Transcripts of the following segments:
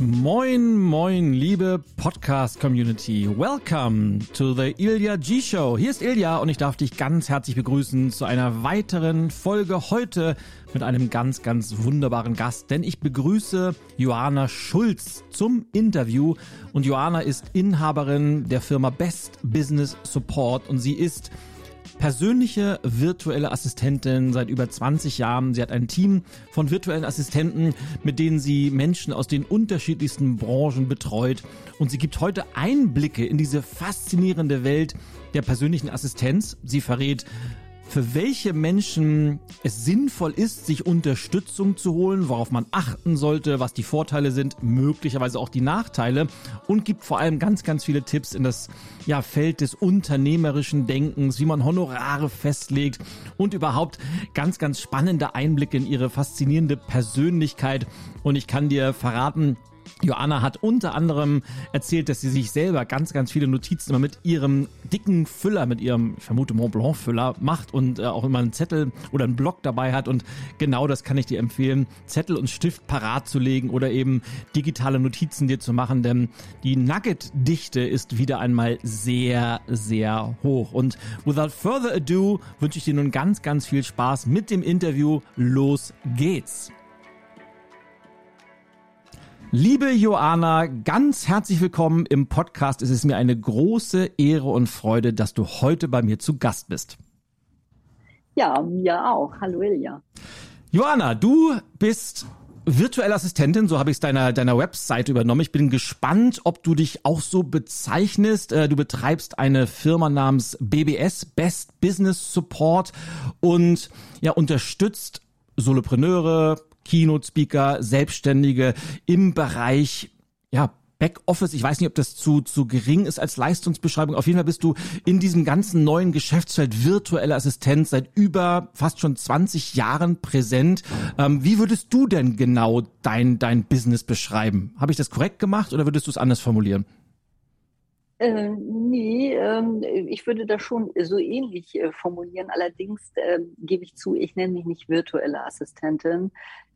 Moin, moin, liebe Podcast-Community. Welcome to the Ilya G Show. Hier ist Ilya und ich darf dich ganz herzlich begrüßen zu einer weiteren Folge heute mit einem ganz, ganz wunderbaren Gast, denn ich begrüße Johanna Schulz zum Interview und Johanna ist Inhaberin der Firma Best Business Support und sie ist persönliche virtuelle Assistentin seit über 20 Jahren. Sie hat ein Team von virtuellen Assistenten, mit denen sie Menschen aus den unterschiedlichsten Branchen betreut. Und sie gibt heute Einblicke in diese faszinierende Welt der persönlichen Assistenz. Sie verrät, für welche Menschen es sinnvoll ist, sich Unterstützung zu holen, worauf man achten sollte, was die Vorteile sind, möglicherweise auch die Nachteile und gibt vor allem ganz, ganz viele Tipps in das ja, Feld des unternehmerischen Denkens, wie man Honorare festlegt und überhaupt ganz, ganz spannende Einblicke in ihre faszinierende Persönlichkeit. Und ich kann dir verraten, Joanna hat unter anderem erzählt, dass sie sich selber ganz, ganz viele Notizen immer mit ihrem dicken Füller, mit ihrem, ich vermute Mont Blanc Füller macht und äh, auch immer einen Zettel oder einen Block dabei hat. Und genau das kann ich dir empfehlen, Zettel und Stift parat zu legen oder eben digitale Notizen dir zu machen, denn die Nugget-Dichte ist wieder einmal sehr, sehr hoch. Und without further ado wünsche ich dir nun ganz, ganz viel Spaß mit dem Interview. Los geht's! Liebe Joanna, ganz herzlich willkommen im Podcast. Es ist mir eine große Ehre und Freude, dass du heute bei mir zu Gast bist. Ja, mir auch. Hallo Ilja. Joanna, du bist virtuelle Assistentin, so habe ich es deiner, deiner Website übernommen. Ich bin gespannt, ob du dich auch so bezeichnest. Äh, du betreibst eine Firma namens BBS, Best Business Support und ja, unterstützt Solopreneure, Keynote-Speaker, Selbstständige im Bereich, ja, Backoffice, ich weiß nicht, ob das zu, zu gering ist als Leistungsbeschreibung. Auf jeden Fall bist du in diesem ganzen neuen Geschäftsfeld virtuelle Assistenz seit über fast schon 20 Jahren präsent. Ähm, wie würdest du denn genau dein, dein Business beschreiben? Habe ich das korrekt gemacht oder würdest du es anders formulieren? Äh, nee, ähm, ich würde das schon so ähnlich äh, formulieren. Allerdings äh, gebe ich zu, ich nenne mich nicht virtuelle Assistentin,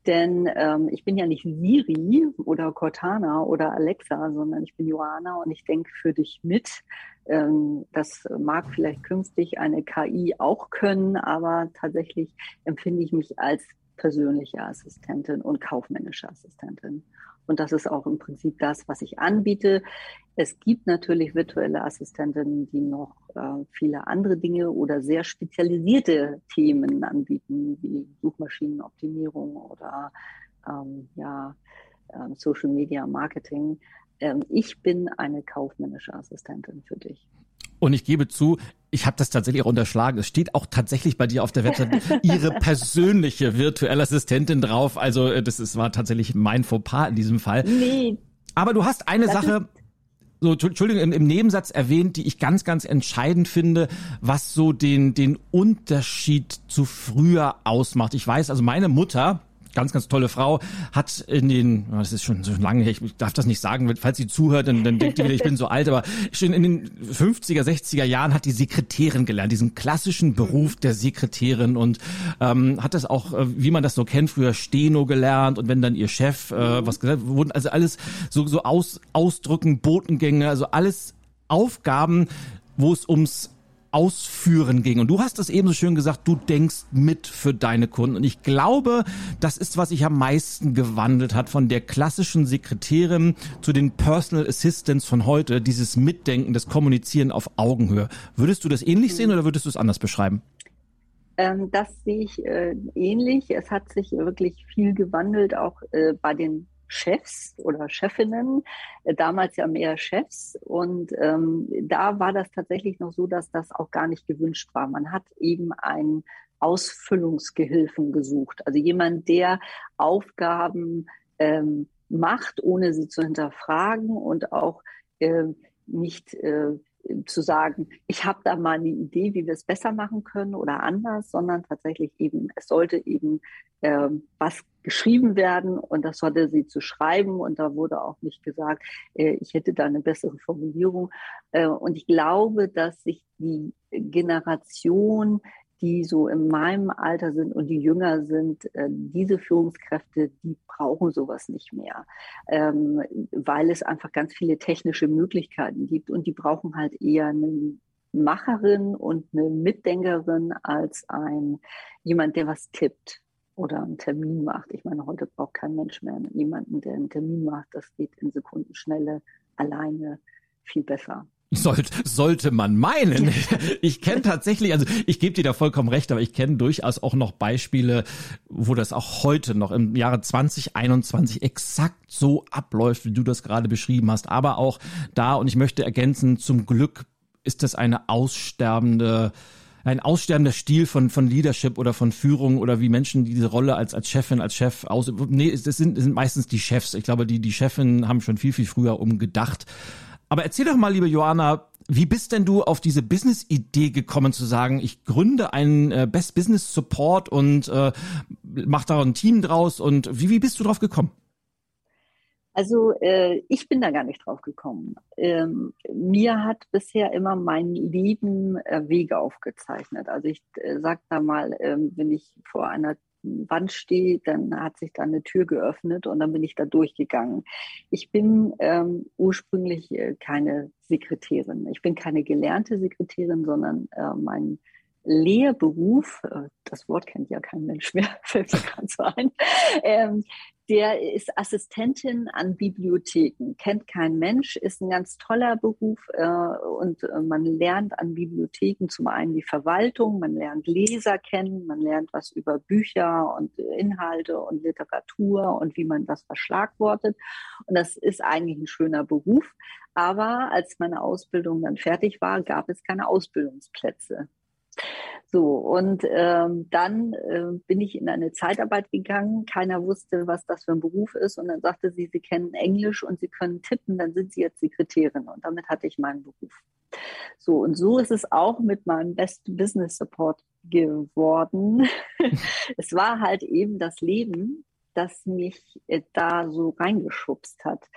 denn ähm, ich bin ja nicht Siri oder Cortana oder Alexa, sondern ich bin Johanna und ich denke für dich mit. Ähm, das mag vielleicht künftig eine KI auch können, aber tatsächlich empfinde ich mich als persönliche Assistentin und kaufmännische Assistentin. Und das ist auch im Prinzip das, was ich anbiete. Es gibt natürlich virtuelle Assistentinnen, die noch äh, viele andere Dinge oder sehr spezialisierte Themen anbieten, wie Suchmaschinenoptimierung oder ähm, ja, äh, Social Media Marketing. Ähm, ich bin eine kaufmännische Assistentin für dich. Und ich gebe zu, ich habe das tatsächlich auch unterschlagen. Es steht auch tatsächlich bei dir auf der Website ihre persönliche virtuelle Assistentin drauf. Also äh, das ist, war tatsächlich mein Fauxpas in diesem Fall. Nee. Aber du hast eine Sache, so, Entschuldigung, im, im Nebensatz erwähnt, die ich ganz, ganz entscheidend finde, was so den, den Unterschied zu früher ausmacht. Ich weiß, also meine Mutter, ganz, ganz tolle Frau, hat in den, das ist schon so lange her, ich darf das nicht sagen, falls sie zuhört, dann, dann denkt die wieder, ich bin so alt, aber schon in den 50er, 60er Jahren hat die Sekretärin gelernt, diesen klassischen Beruf der Sekretärin und ähm, hat das auch, äh, wie man das so kennt, früher Steno gelernt und wenn dann ihr Chef äh, was gesagt, wurden also alles so, so aus, Ausdrücken, Botengänge, also alles Aufgaben, wo es ums Ausführen ging. Und du hast es eben so schön gesagt, du denkst mit für deine Kunden. Und ich glaube, das ist, was sich am meisten gewandelt hat von der klassischen Sekretärin zu den Personal Assistants von heute, dieses Mitdenken, das Kommunizieren auf Augenhöhe. Würdest du das ähnlich sehen oder würdest du es anders beschreiben? Ähm, das sehe ich äh, ähnlich. Es hat sich wirklich viel gewandelt, auch äh, bei den Chefs oder Chefinnen, äh, damals ja mehr Chefs. Und ähm, da war das tatsächlich noch so, dass das auch gar nicht gewünscht war. Man hat eben einen Ausfüllungsgehilfen gesucht. Also jemand, der Aufgaben ähm, macht, ohne sie zu hinterfragen und auch äh, nicht äh, zu sagen, ich habe da mal eine Idee, wie wir es besser machen können oder anders, sondern tatsächlich eben, es sollte eben äh, was geschrieben werden und das hatte sie zu schreiben und da wurde auch nicht gesagt, äh, ich hätte da eine bessere Formulierung. Äh, und ich glaube, dass sich die Generation, die so in meinem Alter sind und die jünger sind, äh, diese Führungskräfte, die brauchen sowas nicht mehr, ähm, weil es einfach ganz viele technische Möglichkeiten gibt und die brauchen halt eher eine Macherin und eine Mitdenkerin als ein jemand, der was tippt oder einen Termin macht. Ich meine, heute braucht kein Mensch mehr jemanden, der einen Termin macht. Das geht in Sekundenschnelle alleine viel besser. Sollte, sollte man meinen. Ich kenne tatsächlich, also ich gebe dir da vollkommen recht, aber ich kenne durchaus auch noch Beispiele, wo das auch heute noch im Jahre 2021 exakt so abläuft, wie du das gerade beschrieben hast. Aber auch da, und ich möchte ergänzen, zum Glück ist das eine aussterbende ein aussterbender Stil von, von Leadership oder von Führung oder wie Menschen diese Rolle als, als Chefin, als Chef aus. Nee, das sind, das sind meistens die Chefs. Ich glaube, die, die Chefin haben schon viel, viel früher umgedacht. Aber erzähl doch mal, liebe Joanna, wie bist denn du auf diese Business-Idee gekommen zu sagen, ich gründe einen äh, Best Business Support und äh, mach da ein Team draus und wie, wie bist du drauf gekommen? Also äh, ich bin da gar nicht drauf gekommen. Ähm, mir hat bisher immer mein Leben äh, Wege aufgezeichnet. Also ich äh, sag da mal, äh, wenn ich vor einer Wand stehe, dann hat sich da eine Tür geöffnet und dann bin ich da durchgegangen. Ich bin ähm, ursprünglich äh, keine Sekretärin. Ich bin keine gelernte Sekretärin, sondern äh, mein Lehrberuf, äh, das Wort kennt ja kein Mensch mehr, fällt mir gerade so ein, ähm, der ist Assistentin an Bibliotheken. Kennt kein Mensch, ist ein ganz toller Beruf äh, und äh, man lernt an Bibliotheken zum einen die Verwaltung, man lernt Leser kennen, man lernt was über Bücher und Inhalte und Literatur und wie man das verschlagwortet. Und das ist eigentlich ein schöner Beruf. Aber als meine Ausbildung dann fertig war, gab es keine Ausbildungsplätze. So, und ähm, dann äh, bin ich in eine Zeitarbeit gegangen. Keiner wusste, was das für ein Beruf ist. Und dann sagte sie, sie kennen Englisch und sie können tippen, dann sind sie jetzt Sekretärin. Und damit hatte ich meinen Beruf. So, und so ist es auch mit meinem Best Business Support geworden. es war halt eben das Leben, das mich äh, da so reingeschubst hat.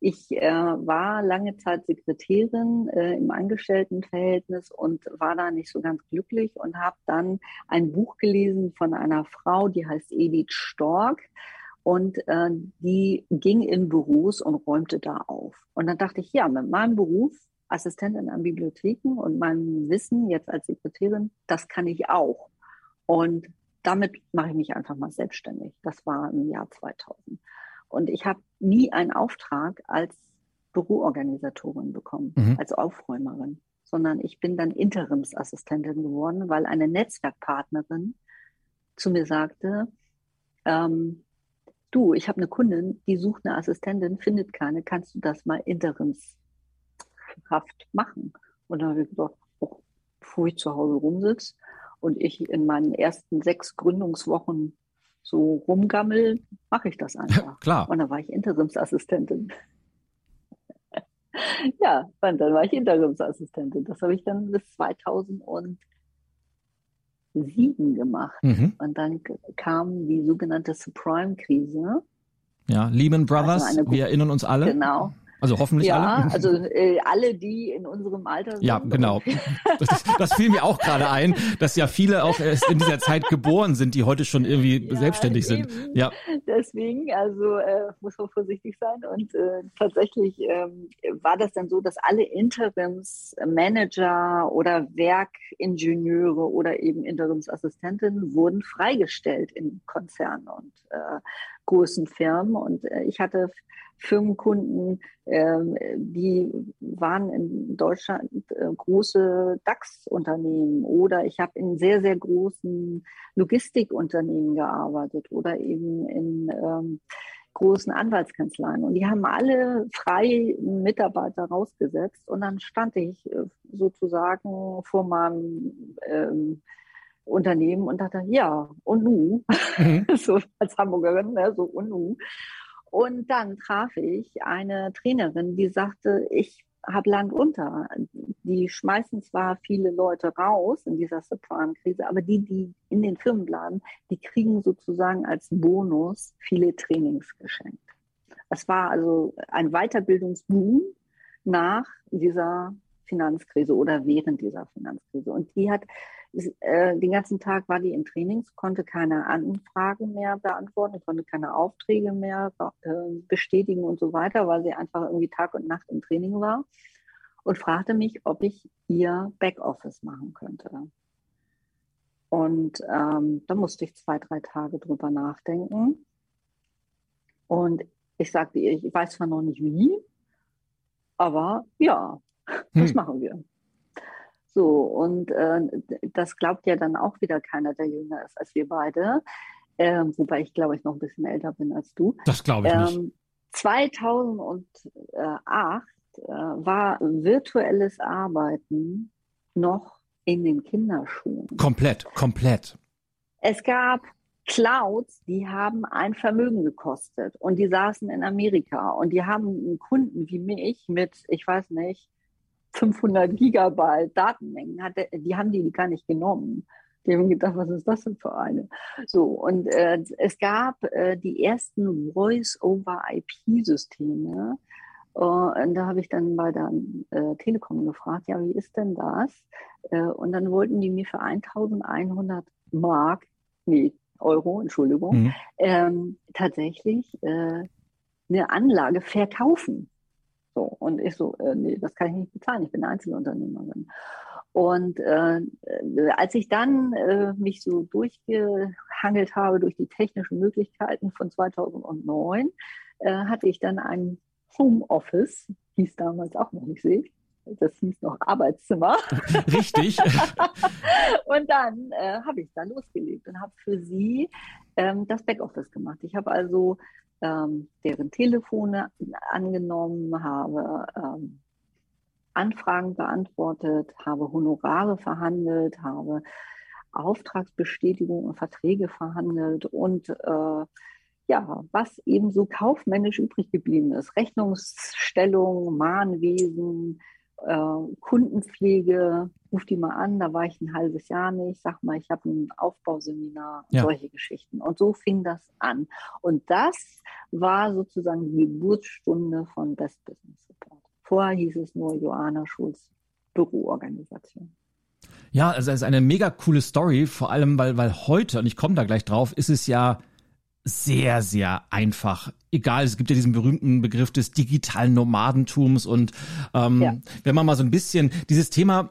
Ich äh, war lange Zeit Sekretärin äh, im Angestelltenverhältnis und war da nicht so ganz glücklich und habe dann ein Buch gelesen von einer Frau, die heißt Edith Stork. Und äh, die ging in Büros und räumte da auf. Und dann dachte ich, ja, mit meinem Beruf, Assistentin an Bibliotheken und meinem Wissen jetzt als Sekretärin, das kann ich auch. Und damit mache ich mich einfach mal selbstständig. Das war im Jahr 2000. Und ich habe nie einen Auftrag als Büroorganisatorin bekommen, mhm. als Aufräumerin, sondern ich bin dann Interimsassistentin geworden, weil eine Netzwerkpartnerin zu mir sagte, ähm, du, ich habe eine Kundin, die sucht eine Assistentin, findet keine, kannst du das mal interimshaft machen? Und dann habe ich gedacht, oh, bevor ich zu Hause rumsitze und ich in meinen ersten sechs Gründungswochen so rumgammel, mache ich das einfach. Klar. Und dann war ich Interimsassistentin. ja, und dann war ich Interimsassistentin. Das habe ich dann bis 2007 gemacht. Mhm. Und dann kam die sogenannte Subprime-Krise. Ja, Lehman Brothers, also wir erinnern uns alle. Genau. Also hoffentlich ja, alle. also äh, alle, die in unserem Alter sind. Ja, genau. Das, das fiel mir auch gerade ein, dass ja viele auch erst in dieser Zeit geboren sind, die heute schon irgendwie ja, selbstständig eben. sind. Ja. Deswegen, also äh, muss man vorsichtig sein. Und äh, tatsächlich ähm, war das dann so, dass alle Interimsmanager oder Werkingenieure oder eben Interimsassistenten wurden freigestellt in Konzernen und äh, großen Firmen. Und äh, ich hatte Firmenkunden, ähm, die waren in Deutschland äh, große DAX-Unternehmen oder ich habe in sehr, sehr großen Logistikunternehmen gearbeitet oder eben in ähm, großen Anwaltskanzleien. Und die haben alle frei Mitarbeiter rausgesetzt. Und dann stand ich äh, sozusagen vor meinem ähm, Unternehmen und dachte, ja, und nu? Mhm. so als Hamburgerin, ne, so und nu. Und dann traf ich eine Trainerin, die sagte, ich habe Land unter. Die schmeißen zwar viele Leute raus in dieser Subprime-Krise, aber die, die in den Firmen bleiben, die kriegen sozusagen als Bonus viele Trainings geschenkt. Es war also ein Weiterbildungsboom nach dieser Finanzkrise oder während dieser Finanzkrise. Und die hat den ganzen Tag war die in Trainings, konnte keine Anfragen mehr beantworten, konnte keine Aufträge mehr äh, bestätigen und so weiter, weil sie einfach irgendwie Tag und Nacht im Training war und fragte mich, ob ich ihr Backoffice machen könnte. Und ähm, da musste ich zwei, drei Tage drüber nachdenken. Und ich sagte ihr, ich weiß zwar noch nicht wie, aber ja, hm. das machen wir. So, und äh, das glaubt ja dann auch wieder keiner, der jünger ist als wir beide. Äh, wobei ich glaube, ich noch ein bisschen älter bin als du. Das glaube ich ähm, nicht. 2008 äh, war virtuelles Arbeiten noch in den Kinderschuhen. Komplett, komplett. Es gab Clouds, die haben ein Vermögen gekostet und die saßen in Amerika und die haben einen Kunden wie mich mit, ich weiß nicht, 500 Gigabyte Datenmengen, hatte, die haben die gar nicht genommen. Die haben gedacht, was ist das denn für eine? So, und äh, es gab äh, die ersten Voice-over-IP-Systeme. Äh, und da habe ich dann bei der äh, Telekom gefragt, ja, wie ist denn das? Äh, und dann wollten die mir für 1100 Mark, nee, Euro, Entschuldigung, mhm. ähm, tatsächlich äh, eine Anlage verkaufen. So, und ich so, äh, nee, das kann ich nicht bezahlen, ich bin Einzelunternehmerin. Und äh, als ich dann äh, mich so durchgehangelt habe durch die technischen Möglichkeiten von 2009, äh, hatte ich dann ein Homeoffice, hieß damals auch noch nicht sehe das hieß noch Arbeitszimmer. Richtig. und dann äh, habe ich da losgelegt und habe für sie ähm, das Backoffice gemacht. Ich habe also ähm, deren Telefone angenommen, habe ähm, Anfragen beantwortet, habe Honorare verhandelt, habe Auftragsbestätigungen und Verträge verhandelt und äh, ja, was eben so kaufmännisch übrig geblieben ist. Rechnungsstellung, Mahnwesen, äh, Kundenpflege, ruf die mal an, da war ich ein halbes Jahr nicht, sag mal, ich habe ein Aufbauseminar, ja. solche Geschichten. Und so fing das an. Und das war sozusagen die Geburtsstunde von Best Business Support. Vorher hieß es nur Joanna Schulz Büroorganisation. Ja, also es ist eine mega coole Story, vor allem weil, weil heute, und ich komme da gleich drauf, ist es ja sehr, sehr einfach. Egal, es gibt ja diesen berühmten Begriff des digitalen Nomadentums und ähm, ja. wenn man mal so ein bisschen dieses Thema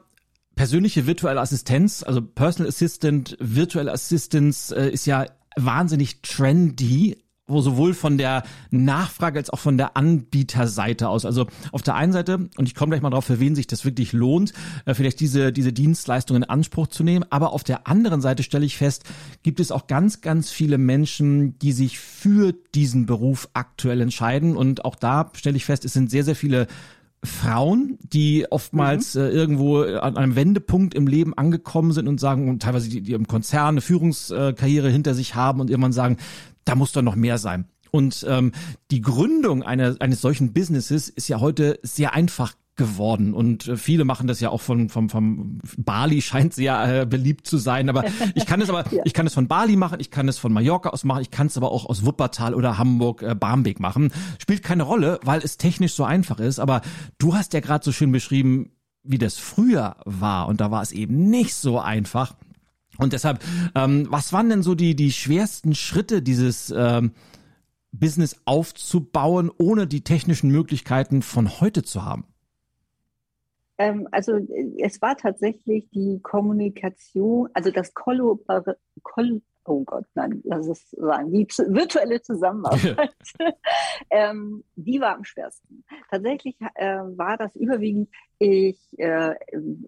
persönliche virtuelle Assistenz, also Personal Assistant, Virtual Assistance äh, ist ja wahnsinnig trendy wo sowohl von der Nachfrage als auch von der Anbieterseite aus. Also auf der einen Seite, und ich komme gleich mal drauf, für wen sich das wirklich lohnt, äh, vielleicht diese, diese Dienstleistung in Anspruch zu nehmen. Aber auf der anderen Seite stelle ich fest, gibt es auch ganz, ganz viele Menschen, die sich für diesen Beruf aktuell entscheiden. Und auch da stelle ich fest, es sind sehr, sehr viele Frauen, die oftmals mhm. äh, irgendwo an einem Wendepunkt im Leben angekommen sind und sagen, und teilweise die, die im Konzern eine Führungskarriere hinter sich haben und irgendwann sagen, da muss doch noch mehr sein. Und ähm, die Gründung einer, eines solchen Businesses ist ja heute sehr einfach geworden und äh, viele machen das ja auch von vom vom Bali scheint sehr äh, beliebt zu sein, aber ich kann es aber ja. ich kann es von Bali machen, ich kann es von Mallorca aus machen, ich kann es aber auch aus Wuppertal oder Hamburg äh, Barmbek machen. Spielt keine Rolle, weil es technisch so einfach ist, aber du hast ja gerade so schön beschrieben, wie das früher war und da war es eben nicht so einfach. Und deshalb, ähm, was waren denn so die, die schwersten Schritte dieses ähm, Business aufzubauen, ohne die technischen Möglichkeiten von heute zu haben? Ähm, also es war tatsächlich die Kommunikation, also das Kollabor Koll oh Gott, nein, lass es sagen, die virtuelle Zusammenarbeit, ähm, die war am schwersten. Tatsächlich äh, war das überwiegend, ich äh,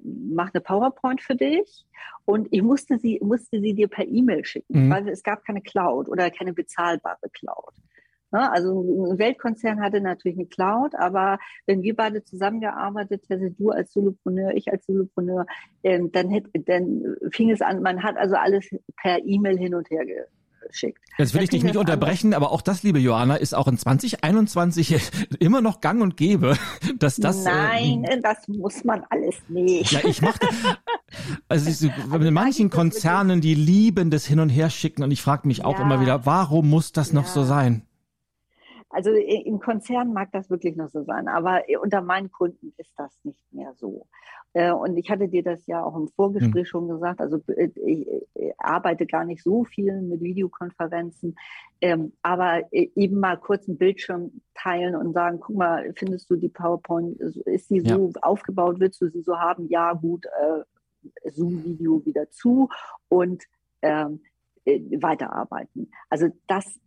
mache eine PowerPoint für dich und ich musste sie, musste sie dir per E-Mail schicken, mhm. weil es gab keine Cloud oder keine bezahlbare Cloud. Ne? Also ein Weltkonzern hatte natürlich eine Cloud, aber wenn wir beide zusammengearbeitet hätten, du als Solopreneur, ich als Solopreneur, ähm, dann, hätte, dann fing es an, man hat also alles per E-Mail hin und her geschickt. Jetzt will ich dich nicht unterbrechen, aber auch das, liebe Johanna, ist auch in 2021 immer noch gang und gäbe, dass das. Äh, Nein, äh, das muss man alles nicht. Ja, ich machte. Also in also manchen Konzernen, die lieben das hin und her schicken und ich frage mich auch ja. immer wieder, warum muss das noch so sein? Also im Konzern mag das wirklich noch so sein, aber unter meinen Kunden ist das nicht mehr so. Äh, und ich hatte dir das ja auch im Vorgespräch mhm. schon gesagt. Also äh, ich, arbeite gar nicht so viel mit Videokonferenzen, ähm, aber äh, eben mal kurz einen Bildschirm teilen und sagen, guck mal, findest du die PowerPoint, ist sie so ja. aufgebaut, willst du sie so haben? Ja, gut, äh, Zoom-Video wieder zu und ähm, äh, weiterarbeiten. Also das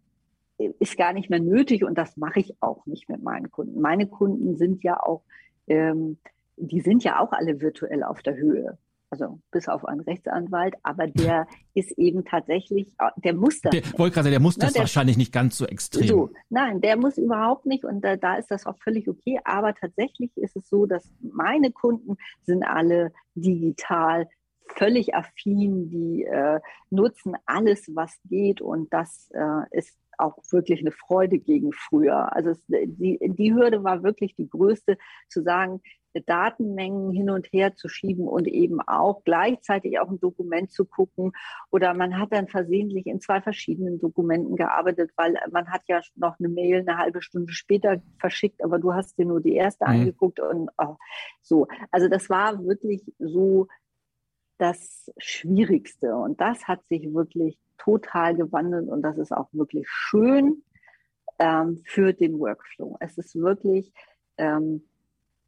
ist gar nicht mehr nötig und das mache ich auch nicht mit meinen Kunden. Meine Kunden sind ja auch ähm, die sind ja auch alle virtuell auf der Höhe. Also bis auf einen Rechtsanwalt, aber der ist eben tatsächlich, der muss das. Der, wollte gerade, der muss das ne, der, wahrscheinlich nicht ganz so extrem. So, nein, der muss überhaupt nicht und da, da ist das auch völlig okay. Aber tatsächlich ist es so, dass meine Kunden sind alle digital völlig affin, die äh, nutzen alles, was geht und das äh, ist auch wirklich eine Freude gegen früher. Also es, die, die Hürde war wirklich die größte, zu sagen, Datenmengen hin und her zu schieben und eben auch gleichzeitig auch ein Dokument zu gucken. Oder man hat dann versehentlich in zwei verschiedenen Dokumenten gearbeitet, weil man hat ja noch eine Mail eine halbe Stunde später verschickt, aber du hast dir nur die erste mhm. angeguckt und oh, so. Also das war wirklich so das Schwierigste. Und das hat sich wirklich total gewandelt und das ist auch wirklich schön ähm, für den Workflow. Es ist wirklich ähm,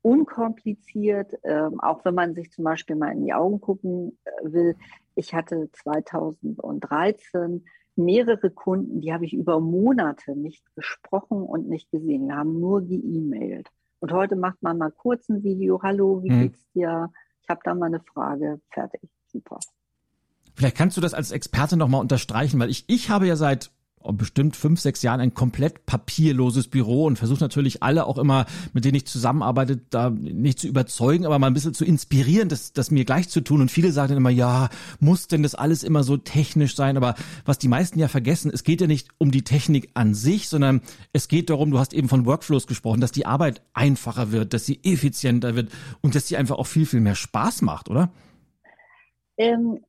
unkompliziert, ähm, auch wenn man sich zum Beispiel mal in die Augen gucken äh, will. Ich hatte 2013 mehrere Kunden, die habe ich über Monate nicht gesprochen und nicht gesehen. Wir haben nur geemailt. Und heute macht man mal kurz ein Video. Hallo, wie hm. geht's dir? Ich habe da mal eine Frage. Fertig. Super. Vielleicht kannst du das als Experte nochmal unterstreichen, weil ich, ich habe ja seit bestimmt fünf, sechs Jahren ein komplett papierloses Büro und versuche natürlich alle auch immer, mit denen ich zusammenarbeite, da nicht zu überzeugen, aber mal ein bisschen zu inspirieren, das, das mir gleich zu tun. Und viele sagen dann immer, ja, muss denn das alles immer so technisch sein? Aber was die meisten ja vergessen, es geht ja nicht um die Technik an sich, sondern es geht darum, du hast eben von Workflows gesprochen, dass die Arbeit einfacher wird, dass sie effizienter wird und dass sie einfach auch viel, viel mehr Spaß macht, oder? Ähm,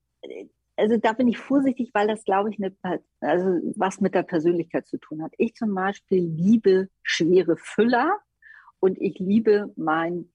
also da bin ich vorsichtig, weil das, glaube ich, eine, also was mit der Persönlichkeit zu tun hat. Ich zum Beispiel liebe schwere Füller und ich liebe mein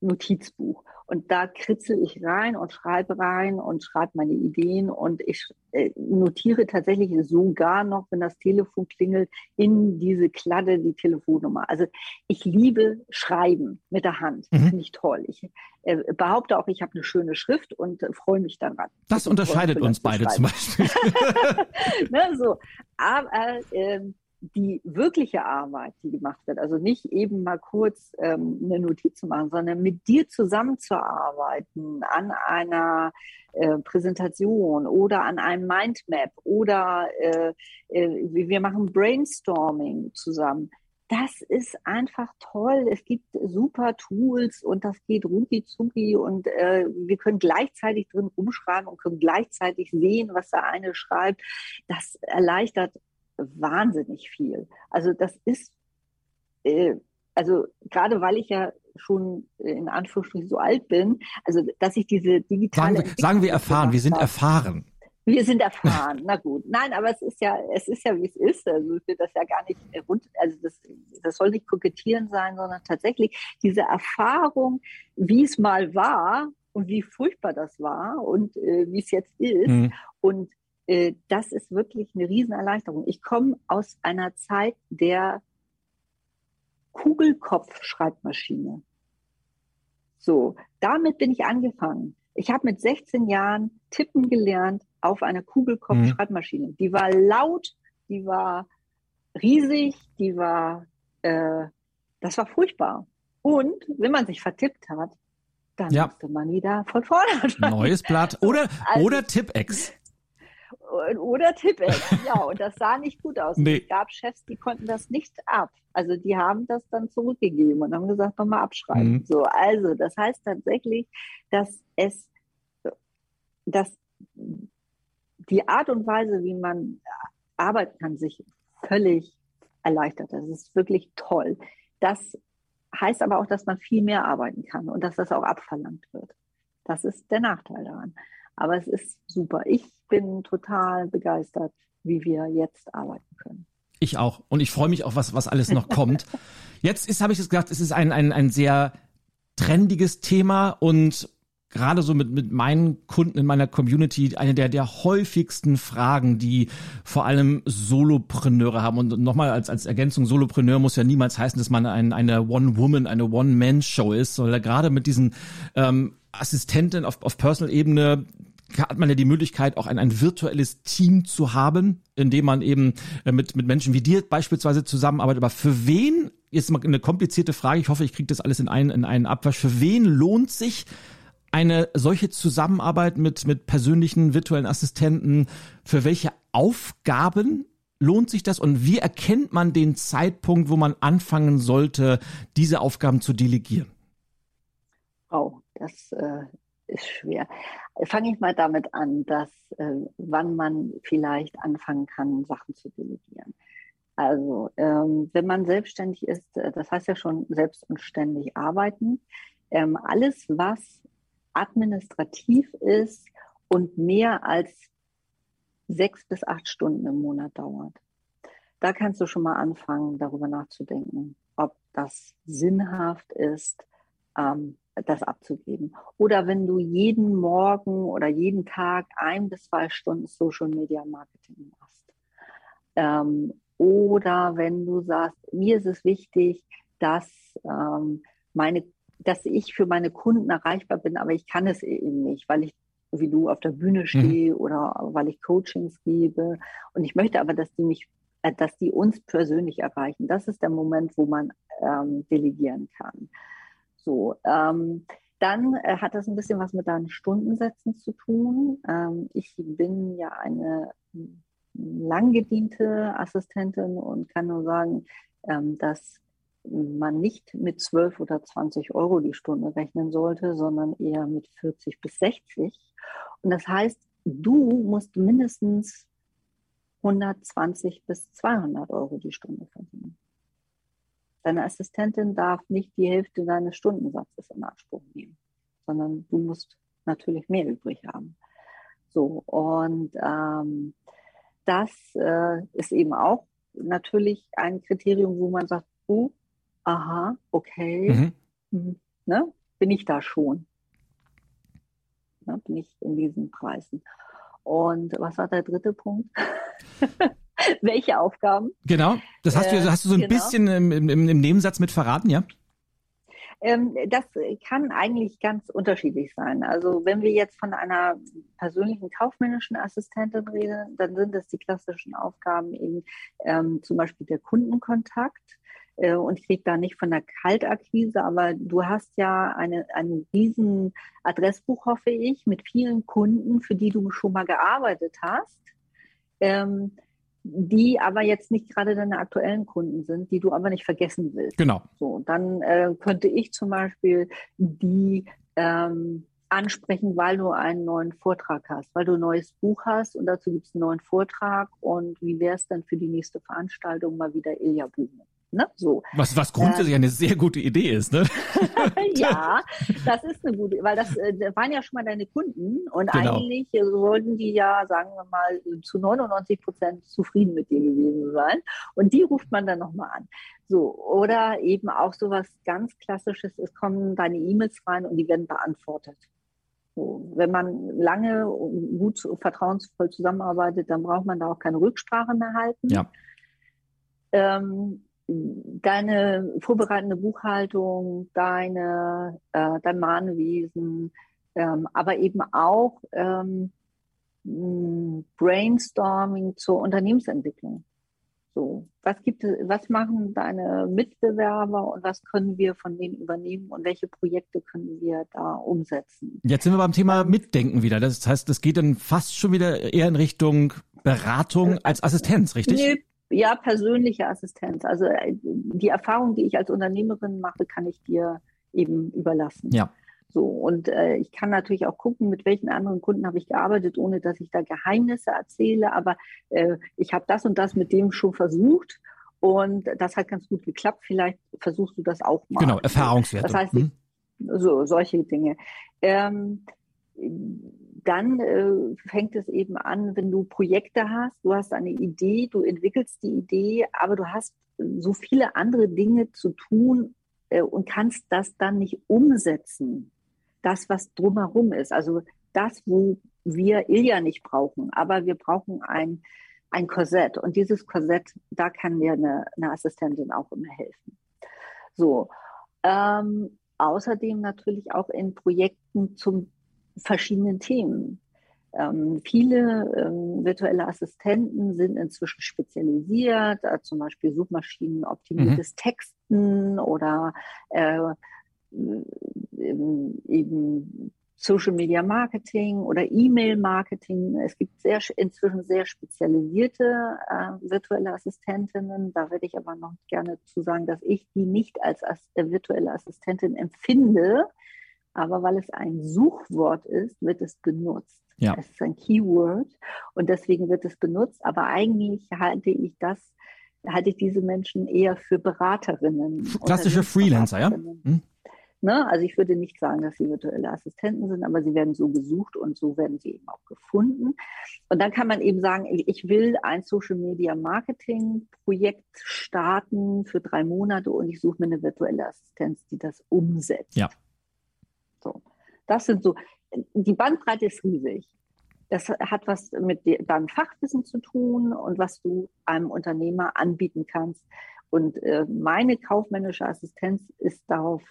Notizbuch. Und da kritzel ich rein und schreibe rein und schreibe meine Ideen und ich äh, notiere tatsächlich sogar noch, wenn das Telefon klingelt, in diese Kladde die Telefonnummer. Also ich liebe Schreiben mit der Hand. Mhm. Finde ich toll. Ich äh, behaupte auch, ich habe eine schöne Schrift und äh, freue mich daran. Das unterscheidet uns beide zum Beispiel. ne, so. Aber ähm, die wirkliche Arbeit, die gemacht wird, also nicht eben mal kurz ähm, eine Notiz zu machen, sondern mit dir zusammenzuarbeiten an einer äh, Präsentation oder an einem Mindmap oder äh, äh, wir machen Brainstorming zusammen. Das ist einfach toll. Es gibt super Tools und das geht rucki zucki und äh, wir können gleichzeitig drin umschreiben und können gleichzeitig sehen, was der eine schreibt. Das erleichtert wahnsinnig viel. Also das ist, äh, also gerade weil ich ja schon äh, in Anführungsstrichen so alt bin, also dass ich diese digitale sagen wir, sagen wir erfahren, wir sind erfahren. Wir sind erfahren, na gut. Nein, aber es ist ja, es ist ja, wie es ist. Also ich will das ja gar nicht rund, also das, das soll nicht kokettieren sein, sondern tatsächlich diese Erfahrung, wie es mal war und wie furchtbar das war und äh, wie es jetzt ist mhm. und äh, das ist wirklich eine Riesenerleichterung. Ich komme aus einer Zeit der Kugelkopf-Schreibmaschine. So, damit bin ich angefangen. Ich habe mit 16 Jahren tippen gelernt auf einer Kugelkopf-Schreibmaschine. Die war laut, die war riesig, die war, äh, das war furchtbar. Und wenn man sich vertippt hat, dann ja. musste man wieder von vorne anfangen. Neues Blatt oder, also, oder Tippex. Oder Tippex, ja, und das sah nicht gut aus. Nee. Es gab Chefs, die konnten das nicht ab. Also die haben das dann zurückgegeben und haben gesagt, nochmal abschreiben. Mhm. So, also das heißt tatsächlich, dass es, dass die Art und Weise, wie man arbeiten kann, sich völlig erleichtert. Das ist wirklich toll. Das heißt aber auch, dass man viel mehr arbeiten kann und dass das auch abverlangt wird. Das ist der Nachteil daran. Aber es ist super. Ich bin total begeistert, wie wir jetzt arbeiten können. Ich auch. Und ich freue mich auf was, was alles noch kommt. Jetzt ist, habe ich es gesagt, es ist ein, ein, ein sehr trendiges Thema und gerade so mit, mit meinen Kunden in meiner Community eine der, der häufigsten Fragen, die vor allem Solopreneure haben. Und nochmal als, als Ergänzung, Solopreneur muss ja niemals heißen, dass man ein, eine One-Woman, eine One-Man-Show ist, sondern gerade mit diesen ähm, Assistenten auf, auf Personal-Ebene hat man ja die Möglichkeit, auch ein, ein virtuelles Team zu haben, in dem man eben äh, mit, mit Menschen wie dir beispielsweise zusammenarbeitet. Aber für wen, jetzt mal eine komplizierte Frage, ich hoffe, ich kriege das alles in einen, in einen Abwasch, für wen lohnt sich eine solche Zusammenarbeit mit, mit persönlichen virtuellen Assistenten, für welche Aufgaben lohnt sich das und wie erkennt man den Zeitpunkt, wo man anfangen sollte, diese Aufgaben zu delegieren? Oh, das äh, ist schwer. Fange ich mal damit an, dass äh, wann man vielleicht anfangen kann, Sachen zu delegieren. Also, ähm, wenn man selbstständig ist, äh, das heißt ja schon selbstständig arbeiten, ähm, alles, was administrativ ist und mehr als sechs bis acht Stunden im Monat dauert. Da kannst du schon mal anfangen, darüber nachzudenken, ob das sinnhaft ist, ähm, das abzugeben. Oder wenn du jeden Morgen oder jeden Tag ein bis zwei Stunden Social Media Marketing machst. Ähm, oder wenn du sagst, mir ist es wichtig, dass ähm, meine dass ich für meine Kunden erreichbar bin, aber ich kann es eben nicht, weil ich wie du auf der Bühne mhm. stehe mhm. oder weil ich Coachings gebe. Und ich möchte aber, dass die mich, äh, dass die uns persönlich erreichen. Das ist der Moment, wo man ähm, delegieren kann. So, ähm, dann äh, hat das ein bisschen was mit deinen Stundensätzen zu tun. Ähm, ich bin ja eine langgediente Assistentin und kann nur sagen, ähm, dass man nicht mit 12 oder 20 Euro die Stunde rechnen sollte, sondern eher mit 40 bis 60. Und das heißt, du musst mindestens 120 bis 200 Euro die Stunde verdienen. Deine Assistentin darf nicht die Hälfte deines Stundensatzes in Anspruch nehmen, sondern du musst natürlich mehr übrig haben. So, und ähm, das äh, ist eben auch natürlich ein Kriterium, wo man sagt, oh, aha, okay, mhm. Hm, ne, bin ich da schon. Ne, bin ich in diesen Preisen. Und was war der dritte Punkt? Welche Aufgaben? Genau, das hast du, hast du so ein äh, genau. bisschen im, im, im Nebensatz mit verraten, ja? Ähm, das kann eigentlich ganz unterschiedlich sein. Also wenn wir jetzt von einer persönlichen kaufmännischen Assistentin reden, dann sind das die klassischen Aufgaben eben ähm, zum Beispiel der Kundenkontakt äh, und ich rede da nicht von der Kaltakquise, aber du hast ja eine, ein riesen Adressbuch, hoffe ich, mit vielen Kunden, für die du schon mal gearbeitet hast, ähm, die aber jetzt nicht gerade deine aktuellen Kunden sind, die du aber nicht vergessen willst. Genau. So, dann äh, könnte ich zum Beispiel die ähm, ansprechen, weil du einen neuen Vortrag hast, weil du ein neues Buch hast und dazu gibt es einen neuen Vortrag und wie wäre es dann für die nächste Veranstaltung mal wieder Ilja Bühne? Ne? So. Was, was grundsätzlich äh, eine sehr gute Idee ist, ne? ja, das ist eine gute, weil das, äh, waren ja schon mal deine Kunden und genau. eigentlich sollten die ja, sagen wir mal, zu 99 Prozent zufrieden mit dir gewesen sein. Und die ruft man dann nochmal an. So, oder eben auch so was ganz Klassisches, es kommen deine E-Mails rein und die werden beantwortet. So, wenn man lange und gut vertrauensvoll zusammenarbeitet, dann braucht man da auch keine Rücksprache mehr halten. Ja. Ähm, deine vorbereitende Buchhaltung, deine, äh, dein Mahnwesen, ähm, aber eben auch ähm, Brainstorming zur Unternehmensentwicklung. So, was gibt es, was machen deine Mitbewerber und was können wir von denen übernehmen und welche Projekte können wir da umsetzen? Jetzt sind wir beim Thema Mitdenken wieder. Das heißt, das geht dann fast schon wieder eher in Richtung Beratung als Assistenz, richtig? Nee, ja, persönliche Assistenz. Also äh, die Erfahrung, die ich als Unternehmerin mache, kann ich dir eben überlassen. Ja. So, und äh, ich kann natürlich auch gucken, mit welchen anderen Kunden habe ich gearbeitet, ohne dass ich da Geheimnisse erzähle. Aber äh, ich habe das und das mit dem schon versucht und das hat ganz gut geklappt. Vielleicht versuchst du das auch mal. Genau, Erfahrungswerte. Das heißt, hm? so solche Dinge. Ähm, dann äh, fängt es eben an, wenn du Projekte hast, du hast eine Idee, du entwickelst die Idee, aber du hast so viele andere Dinge zu tun, äh, und kannst das dann nicht umsetzen. Das, was drumherum ist. Also das, wo wir Ilja nicht brauchen, aber wir brauchen ein, ein Korsett. Und dieses Korsett, da kann mir eine, eine Assistentin auch immer helfen. So. Ähm, außerdem natürlich auch in Projekten zum verschiedenen Themen. Ähm, viele ähm, virtuelle Assistenten sind inzwischen spezialisiert, äh, zum Beispiel Suchmaschinenoptimiertes mhm. Texten oder äh, eben Social Media Marketing oder E-Mail Marketing. Es gibt sehr, inzwischen sehr spezialisierte äh, virtuelle Assistentinnen. Da werde ich aber noch gerne zu sagen, dass ich die nicht als, als äh, virtuelle Assistentin empfinde. Aber weil es ein Suchwort ist, wird es benutzt. Ja. Es ist ein Keyword und deswegen wird es benutzt. Aber eigentlich halte ich das, halte ich diese Menschen eher für Beraterinnen. Klassische Freelancer, ja? Hm? Ne? Also ich würde nicht sagen, dass sie virtuelle Assistenten sind, aber sie werden so gesucht und so werden sie eben auch gefunden. Und dann kann man eben sagen, ich will ein Social Media Marketing Projekt starten für drei Monate und ich suche mir eine virtuelle Assistenz, die das umsetzt. Ja. So. Das sind so, die Bandbreite ist riesig. Das hat was mit deinem Fachwissen zu tun und was du einem Unternehmer anbieten kannst. Und äh, meine kaufmännische Assistenz ist darauf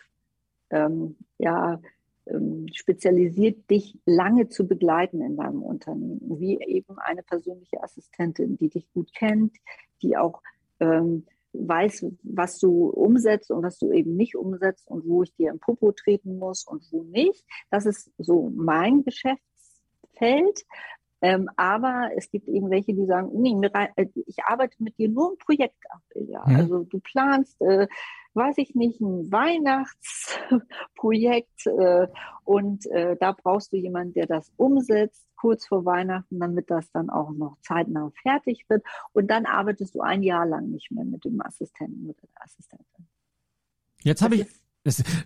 ähm, ja, ähm, spezialisiert, dich lange zu begleiten in deinem Unternehmen, wie eben eine persönliche Assistentin, die dich gut kennt, die auch ähm, weiß, was du umsetzt und was du eben nicht umsetzt und wo ich dir im Popo treten muss und wo nicht. Das ist so mein Geschäftsfeld. Ähm, aber es gibt eben welche, die sagen, nee, äh, ich arbeite mit dir nur ein Projekt ab. Ja. Mhm. Also du planst, äh, weiß ich nicht, ein Weihnachtsprojekt äh, und äh, da brauchst du jemanden, der das umsetzt, kurz vor Weihnachten, damit das dann auch noch zeitnah fertig wird. Und dann arbeitest du ein Jahr lang nicht mehr mit dem Assistenten oder der Assistentin. Jetzt habe ich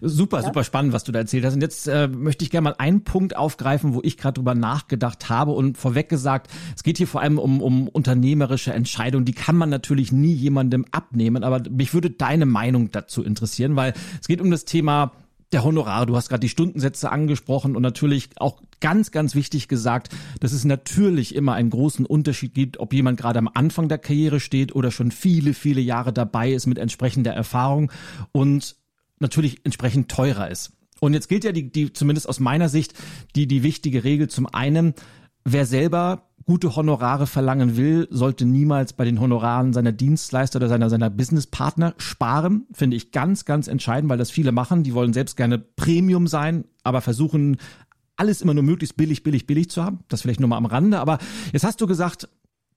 super, ja? super spannend, was du da erzählt hast. Und jetzt äh, möchte ich gerne mal einen Punkt aufgreifen, wo ich gerade drüber nachgedacht habe und vorweg gesagt, es geht hier vor allem um, um unternehmerische Entscheidungen. Die kann man natürlich nie jemandem abnehmen, aber mich würde deine Meinung dazu interessieren, weil es geht um das Thema der Honorare. Du hast gerade die Stundensätze angesprochen und natürlich auch ganz, ganz wichtig gesagt, dass es natürlich immer einen großen Unterschied gibt, ob jemand gerade am Anfang der Karriere steht oder schon viele, viele Jahre dabei ist mit entsprechender Erfahrung. Und natürlich entsprechend teurer ist. Und jetzt gilt ja die, die zumindest aus meiner Sicht die, die wichtige Regel zum einen, wer selber gute Honorare verlangen will, sollte niemals bei den Honoraren seiner Dienstleister oder seiner, seiner Businesspartner sparen. Finde ich ganz, ganz entscheidend, weil das viele machen. Die wollen selbst gerne Premium sein, aber versuchen alles immer nur möglichst billig, billig, billig zu haben. Das vielleicht nur mal am Rande. Aber jetzt hast du gesagt,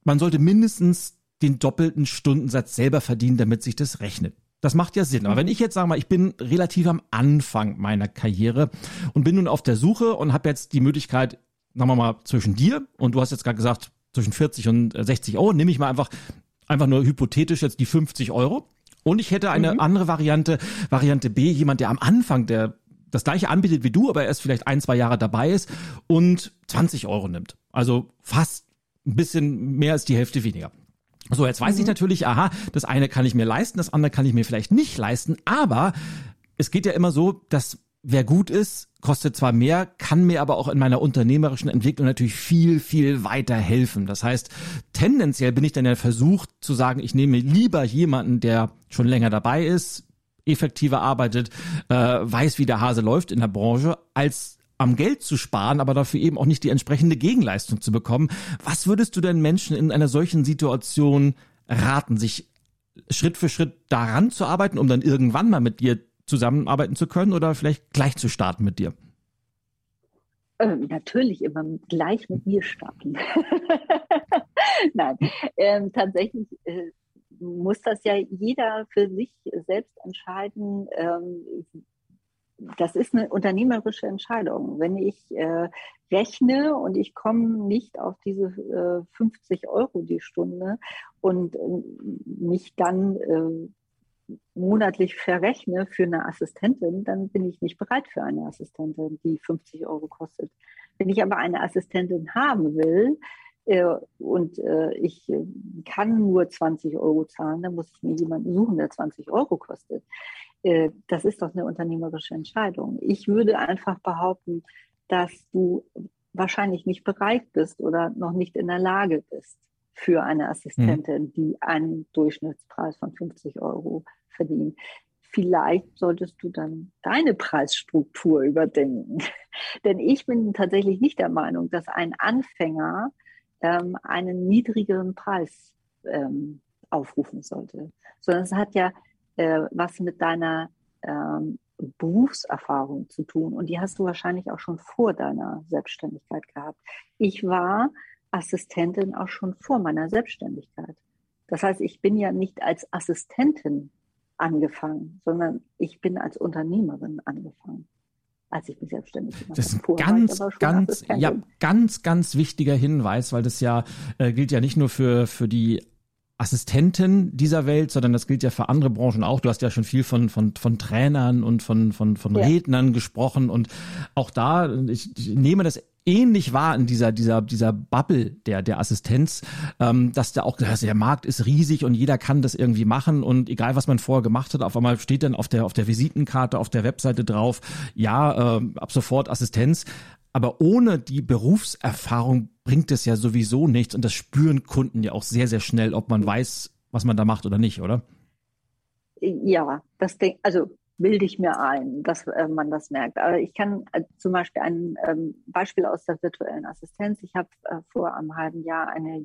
man sollte mindestens den doppelten Stundensatz selber verdienen, damit sich das rechnet. Das macht ja Sinn. Aber wenn ich jetzt sage mal, ich bin relativ am Anfang meiner Karriere und bin nun auf der Suche und habe jetzt die Möglichkeit, sagen wir mal, zwischen dir und du hast jetzt gerade gesagt, zwischen 40 und 60 Euro, nehme ich mal einfach, einfach nur hypothetisch jetzt die 50 Euro. Und ich hätte eine mhm. andere Variante, Variante B, jemand, der am Anfang der das gleiche anbietet wie du, aber erst vielleicht ein, zwei Jahre dabei ist und 20 Euro nimmt. Also fast ein bisschen mehr als die Hälfte weniger. So, jetzt weiß mhm. ich natürlich, aha, das eine kann ich mir leisten, das andere kann ich mir vielleicht nicht leisten, aber es geht ja immer so, dass wer gut ist, kostet zwar mehr, kann mir aber auch in meiner unternehmerischen Entwicklung natürlich viel, viel weiter helfen. Das heißt, tendenziell bin ich dann ja versucht zu sagen, ich nehme lieber jemanden, der schon länger dabei ist, effektiver arbeitet, äh, weiß, wie der Hase läuft in der Branche, als am Geld zu sparen, aber dafür eben auch nicht die entsprechende Gegenleistung zu bekommen. Was würdest du denn Menschen in einer solchen Situation raten, sich Schritt für Schritt daran zu arbeiten, um dann irgendwann mal mit dir zusammenarbeiten zu können oder vielleicht gleich zu starten mit dir? Ähm, natürlich immer gleich mit mir starten. Nein, ähm, tatsächlich äh, muss das ja jeder für sich selbst entscheiden, ähm, das ist eine unternehmerische Entscheidung. Wenn ich äh, rechne und ich komme nicht auf diese äh, 50 Euro die Stunde und äh, mich dann äh, monatlich verrechne für eine Assistentin, dann bin ich nicht bereit für eine Assistentin, die 50 Euro kostet. Wenn ich aber eine Assistentin haben will, äh, und äh, ich kann nur 20 Euro zahlen, dann muss ich mir jemanden suchen, der 20 Euro kostet. äh, das ist doch eine unternehmerische Entscheidung. Ich würde einfach behaupten, dass du wahrscheinlich nicht bereit bist oder noch nicht in der Lage bist für eine Assistentin, mhm. die einen Durchschnittspreis von 50 Euro verdient. Vielleicht solltest du dann deine Preisstruktur überdenken. Denn ich bin tatsächlich nicht der Meinung, dass ein Anfänger ähm, einen niedrigeren Preis ähm, aufrufen sollte, sondern es hat ja äh, was mit deiner ähm, Berufserfahrung zu tun. Und die hast du wahrscheinlich auch schon vor deiner Selbstständigkeit gehabt. Ich war Assistentin auch schon vor meiner Selbstständigkeit. Das heißt, ich bin ja nicht als Assistentin angefangen, sondern ich bin als Unternehmerin angefangen als ich mich selbstständig gemacht habe. Das ist ein ganz, ganz, ja, ganz, ganz wichtiger Hinweis, weil das ja äh, gilt ja nicht nur für, für die Assistenten dieser Welt, sondern das gilt ja für andere Branchen auch. Du hast ja schon viel von, von, von Trainern und von, von, von ja. Rednern gesprochen und auch da, ich, ich nehme das ähnlich wahr in dieser dieser dieser Bubble der der Assistenz, ähm, dass da auch also der Markt ist riesig und jeder kann das irgendwie machen und egal was man vorher gemacht hat, auf einmal steht dann auf der auf der Visitenkarte auf der Webseite drauf, ja äh, ab sofort Assistenz. Aber ohne die Berufserfahrung bringt es ja sowieso nichts und das spüren Kunden ja auch sehr, sehr schnell, ob man weiß, was man da macht oder nicht, oder? Ja, das denk, also bilde ich mir ein, dass äh, man das merkt. Aber ich kann äh, zum Beispiel ein ähm, Beispiel aus der virtuellen Assistenz. Ich habe äh, vor einem halben Jahr eine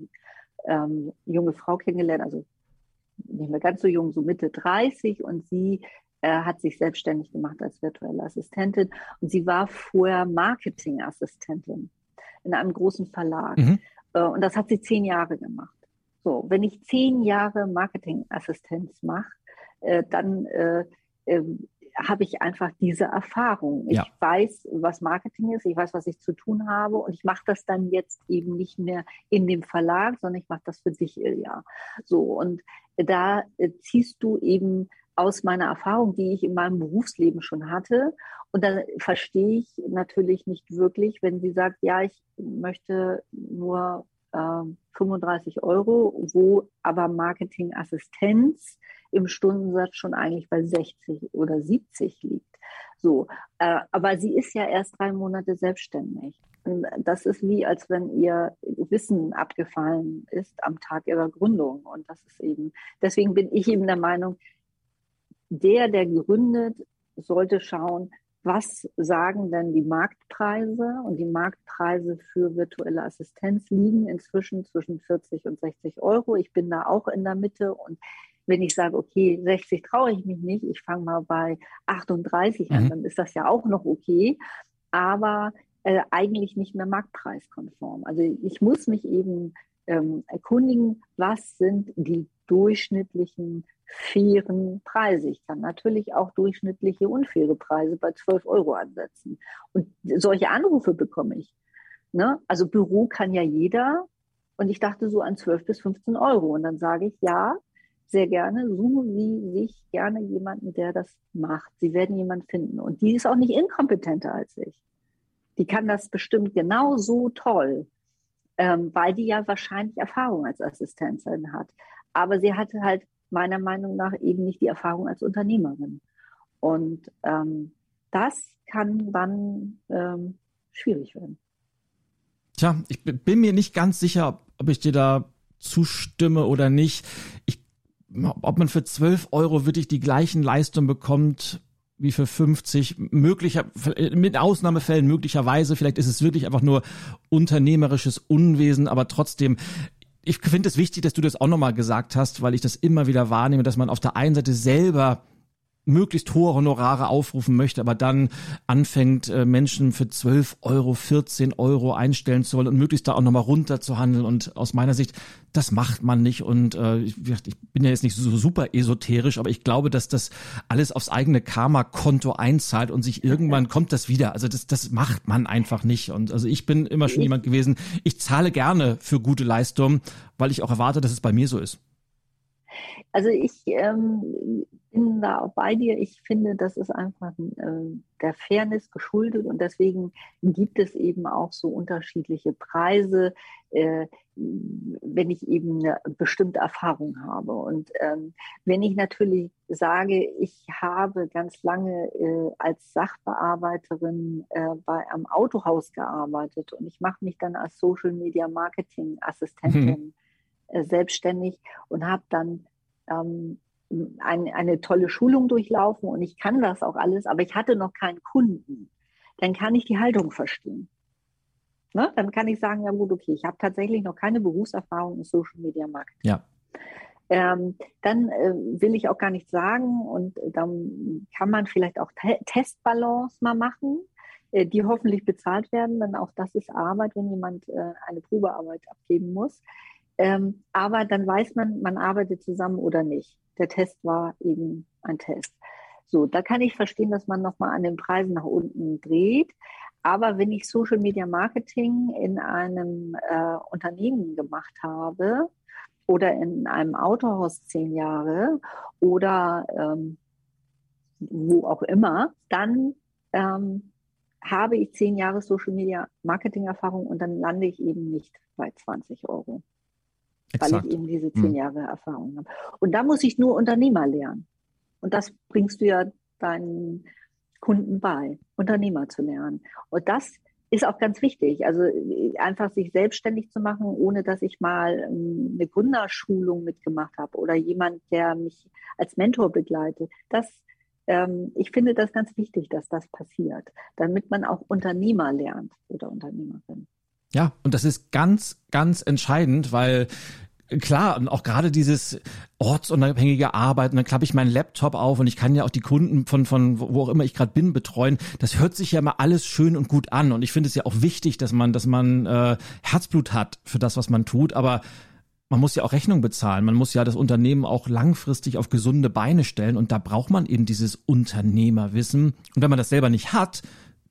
ähm, junge Frau kennengelernt, also nicht mehr ganz so jung, so Mitte 30 und sie hat sich selbstständig gemacht als virtuelle Assistentin und sie war vorher Marketingassistentin in einem großen Verlag. Mhm. Und das hat sie zehn Jahre gemacht. So, wenn ich zehn Jahre Marketingassistenz mache, dann äh, äh, habe ich einfach diese Erfahrung. Ich ja. weiß, was Marketing ist, ich weiß, was ich zu tun habe und ich mache das dann jetzt eben nicht mehr in dem Verlag, sondern ich mache das für dich, Ilja. So, und da äh, ziehst du eben aus meiner Erfahrung, die ich in meinem Berufsleben schon hatte. Und dann verstehe ich natürlich nicht wirklich, wenn sie sagt, ja, ich möchte nur äh, 35 Euro, wo aber Marketingassistenz im Stundensatz schon eigentlich bei 60 oder 70 liegt. So, äh, aber sie ist ja erst drei Monate selbstständig. Das ist wie, als wenn ihr Wissen abgefallen ist am Tag ihrer Gründung. Und das ist eben, deswegen bin ich eben der Meinung, der, der gründet, sollte schauen, was sagen denn die Marktpreise? Und die Marktpreise für virtuelle Assistenz liegen inzwischen zwischen 40 und 60 Euro. Ich bin da auch in der Mitte und wenn ich sage, okay, 60 traue ich mich nicht, ich fange mal bei 38 an, mhm. dann ist das ja auch noch okay, aber äh, eigentlich nicht mehr marktpreiskonform. Also ich muss mich eben ähm, erkundigen, was sind die durchschnittlichen fairen Preise. Ich kann natürlich auch durchschnittliche unfaire Preise bei 12 Euro ansetzen. Und solche Anrufe bekomme ich. Ne? Also Büro kann ja jeder. Und ich dachte so an 12 bis 15 Euro. Und dann sage ich, ja, sehr gerne, suchen Sie sich gerne jemanden, der das macht. Sie werden jemanden finden. Und die ist auch nicht inkompetenter als ich. Die kann das bestimmt genauso toll, ähm, weil die ja wahrscheinlich Erfahrung als Assistentin hat. Aber sie hatte halt meiner Meinung nach eben nicht die Erfahrung als Unternehmerin. Und ähm, das kann dann ähm, schwierig werden. Tja, ich bin mir nicht ganz sicher, ob ich dir da zustimme oder nicht. Ich, ob man für 12 Euro wirklich die gleichen Leistungen bekommt wie für 50, möglicher, mit Ausnahmefällen möglicherweise, vielleicht ist es wirklich einfach nur unternehmerisches Unwesen, aber trotzdem, ich finde es wichtig, dass du das auch nochmal gesagt hast, weil ich das immer wieder wahrnehme, dass man auf der einen Seite selber möglichst hohe Honorare aufrufen möchte, aber dann anfängt, äh, Menschen für 12 Euro, 14 Euro einstellen zu wollen und möglichst da auch nochmal runter zu handeln. Und aus meiner Sicht, das macht man nicht. Und äh, ich, ich bin ja jetzt nicht so super esoterisch, aber ich glaube, dass das alles aufs eigene Karma-Konto einzahlt und sich irgendwann kommt das wieder. Also das, das macht man einfach nicht. Und also ich bin immer schon jemand gewesen, ich zahle gerne für gute Leistungen, weil ich auch erwarte, dass es bei mir so ist. Also ich ähm, bin da auch bei dir. Ich finde, das ist einfach äh, der Fairness geschuldet und deswegen gibt es eben auch so unterschiedliche Preise, äh, wenn ich eben eine bestimmte Erfahrung habe. Und ähm, wenn ich natürlich sage, ich habe ganz lange äh, als Sachbearbeiterin äh, bei einem Autohaus gearbeitet und ich mache mich dann als Social Media Marketing Assistentin mhm. selbstständig und habe dann ähm, ein, eine tolle Schulung durchlaufen und ich kann das auch alles, aber ich hatte noch keinen Kunden, dann kann ich die Haltung verstehen. Ne? Dann kann ich sagen, ja gut, okay, ich habe tatsächlich noch keine Berufserfahrung in Social Media Marketing. Ja. Ähm, dann äh, will ich auch gar nichts sagen und dann kann man vielleicht auch Te Testbalance mal machen, äh, die hoffentlich bezahlt werden, denn auch das ist Arbeit, wenn jemand äh, eine Probearbeit abgeben muss. Ähm, aber dann weiß man, man arbeitet zusammen oder nicht. Der Test war eben ein Test. So, da kann ich verstehen, dass man nochmal an den Preisen nach unten dreht. Aber wenn ich Social Media Marketing in einem äh, Unternehmen gemacht habe oder in einem Autohaus zehn Jahre oder ähm, wo auch immer, dann ähm, habe ich zehn Jahre Social Media Marketing Erfahrung und dann lande ich eben nicht bei 20 Euro. Exakt. weil ich eben diese zehn hm. Jahre Erfahrung habe. Und da muss ich nur Unternehmer lernen. Und das bringst du ja deinen Kunden bei, Unternehmer zu lernen. Und das ist auch ganz wichtig. Also einfach sich selbstständig zu machen, ohne dass ich mal ähm, eine Gründerschulung mitgemacht habe oder jemand, der mich als Mentor begleitet. Das, ähm, ich finde das ganz wichtig, dass das passiert, damit man auch Unternehmer lernt oder Unternehmerin. Ja, und das ist ganz, ganz entscheidend, weil klar, und auch gerade dieses ortsunabhängige Arbeiten, dann klappe ich meinen Laptop auf und ich kann ja auch die Kunden von, von wo auch immer ich gerade bin betreuen. Das hört sich ja mal alles schön und gut an. Und ich finde es ja auch wichtig, dass man, dass man äh, Herzblut hat für das, was man tut. Aber man muss ja auch Rechnung bezahlen. Man muss ja das Unternehmen auch langfristig auf gesunde Beine stellen. Und da braucht man eben dieses Unternehmerwissen. Und wenn man das selber nicht hat,